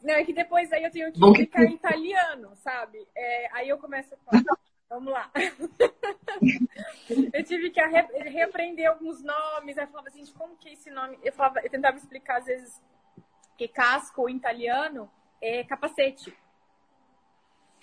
Não, é que depois aí eu tenho que explicar em italiano, sabe? É, aí eu começo a falar. Vamos lá. eu tive que reaprender alguns nomes. Aí eu falava assim, como que é esse nome? Eu, falava, eu tentava explicar às vezes que casco em italiano é capacete.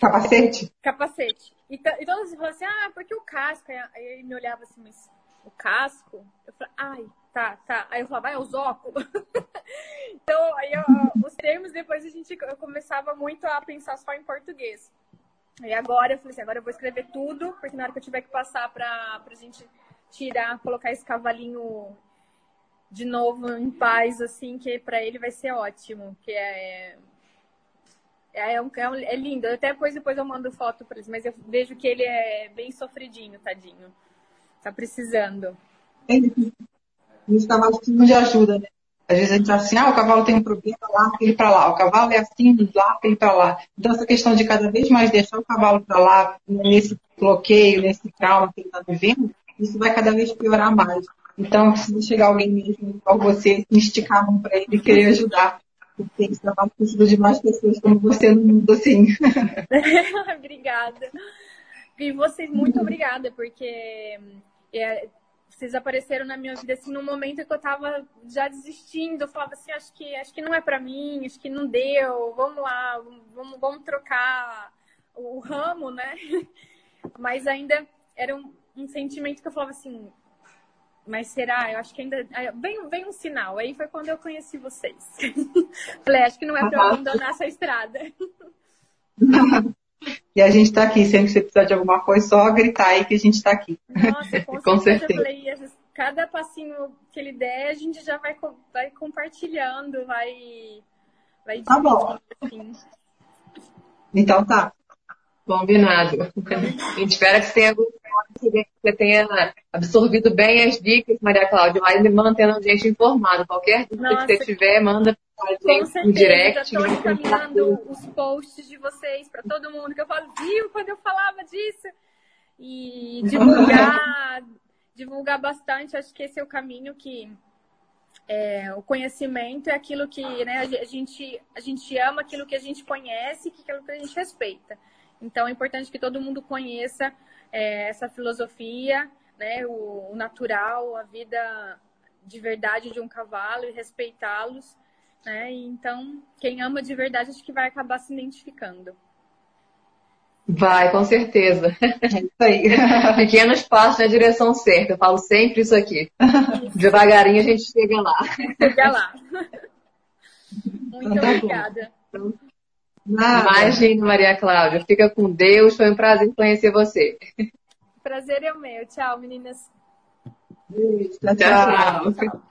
Capacete? Capacete. E, e todos falavam assim, ah, porque o casco? Aí ele me olhava assim, mas o casco? Eu falei, ai, tá, tá. Aí eu falava, vai, os óculos. então, aí eu, os termos, depois a gente eu começava muito a pensar só em português. E agora eu falei assim, agora eu vou escrever tudo, porque na hora que eu tiver que passar pra, pra gente tirar, colocar esse cavalinho de novo em paz, assim, que para ele vai ser ótimo, que é é, é, um, é, lindo. Até depois, depois eu mando foto para eles, mas eu vejo que ele é bem sofridinho, tadinho. Tá precisando. É, os cavalos precisam de ajuda, né? Às vezes a gente fala assim, ah, o cavalo tem um problema, lá ele para lá. O cavalo é assim, lá ele para lá. Então essa questão de cada vez mais deixar o cavalo para lá, nesse bloqueio, nesse trauma que ele está vivendo, isso vai cada vez piorar mais. Então precisa chegar alguém mesmo, igual você, esticar a mão para ele e querer ajudar. Porque esse trabalho precisa de mais pessoas como você no mundo, assim. obrigada. E vocês, muito obrigada, porque é, vocês apareceram na minha vida assim num momento que eu tava já desistindo, eu falava assim, acho que acho que não é para mim, acho que não deu, vamos lá, vamos, vamos trocar o ramo, né? Mas ainda era um, um sentimento que eu falava assim, mas será? Eu acho que ainda vem, vem um sinal. Aí foi quando eu conheci vocês. Falei, acho que não é para abandonar essa estrada. E a gente está aqui, sempre que você precisar de alguma coisa, só gritar aí que a gente está aqui. Nossa, com, com certeza. certeza. cada passinho que ele der, a gente já vai, vai compartilhando, vai. vai tá bom. Assim. Então tá. Combinado. A gente espera que você tenha, que você tenha absorvido bem as dicas, Maria Cláudia, mas mantendo a gente informado. Qualquer dúvida Nossa, que você tiver, manda com certeza, direct. Já estou encaminhando os posts de vocês para todo mundo, que eu falo, viu quando eu falava disso? E divulgar, divulgar bastante, acho que esse é o caminho que é, o conhecimento é aquilo que né, a, gente, a gente ama aquilo que a gente conhece e aquilo que a gente respeita. Então é importante que todo mundo conheça é, essa filosofia né, o, o natural, a vida de verdade de um cavalo e respeitá-los, né? E então, quem ama de verdade acho que vai acabar se identificando. Vai, com certeza. É isso aí. Pequenos passos na direção certa. Eu falo sempre isso aqui. Isso. Devagarinho a gente chega lá. Chega lá. Muito então, tá obrigada. Imagina, Maria Cláudia. Fica com Deus. Foi um prazer conhecer você. Prazer é o meu. Tchau, meninas. Beijo, tchau. tchau. tchau.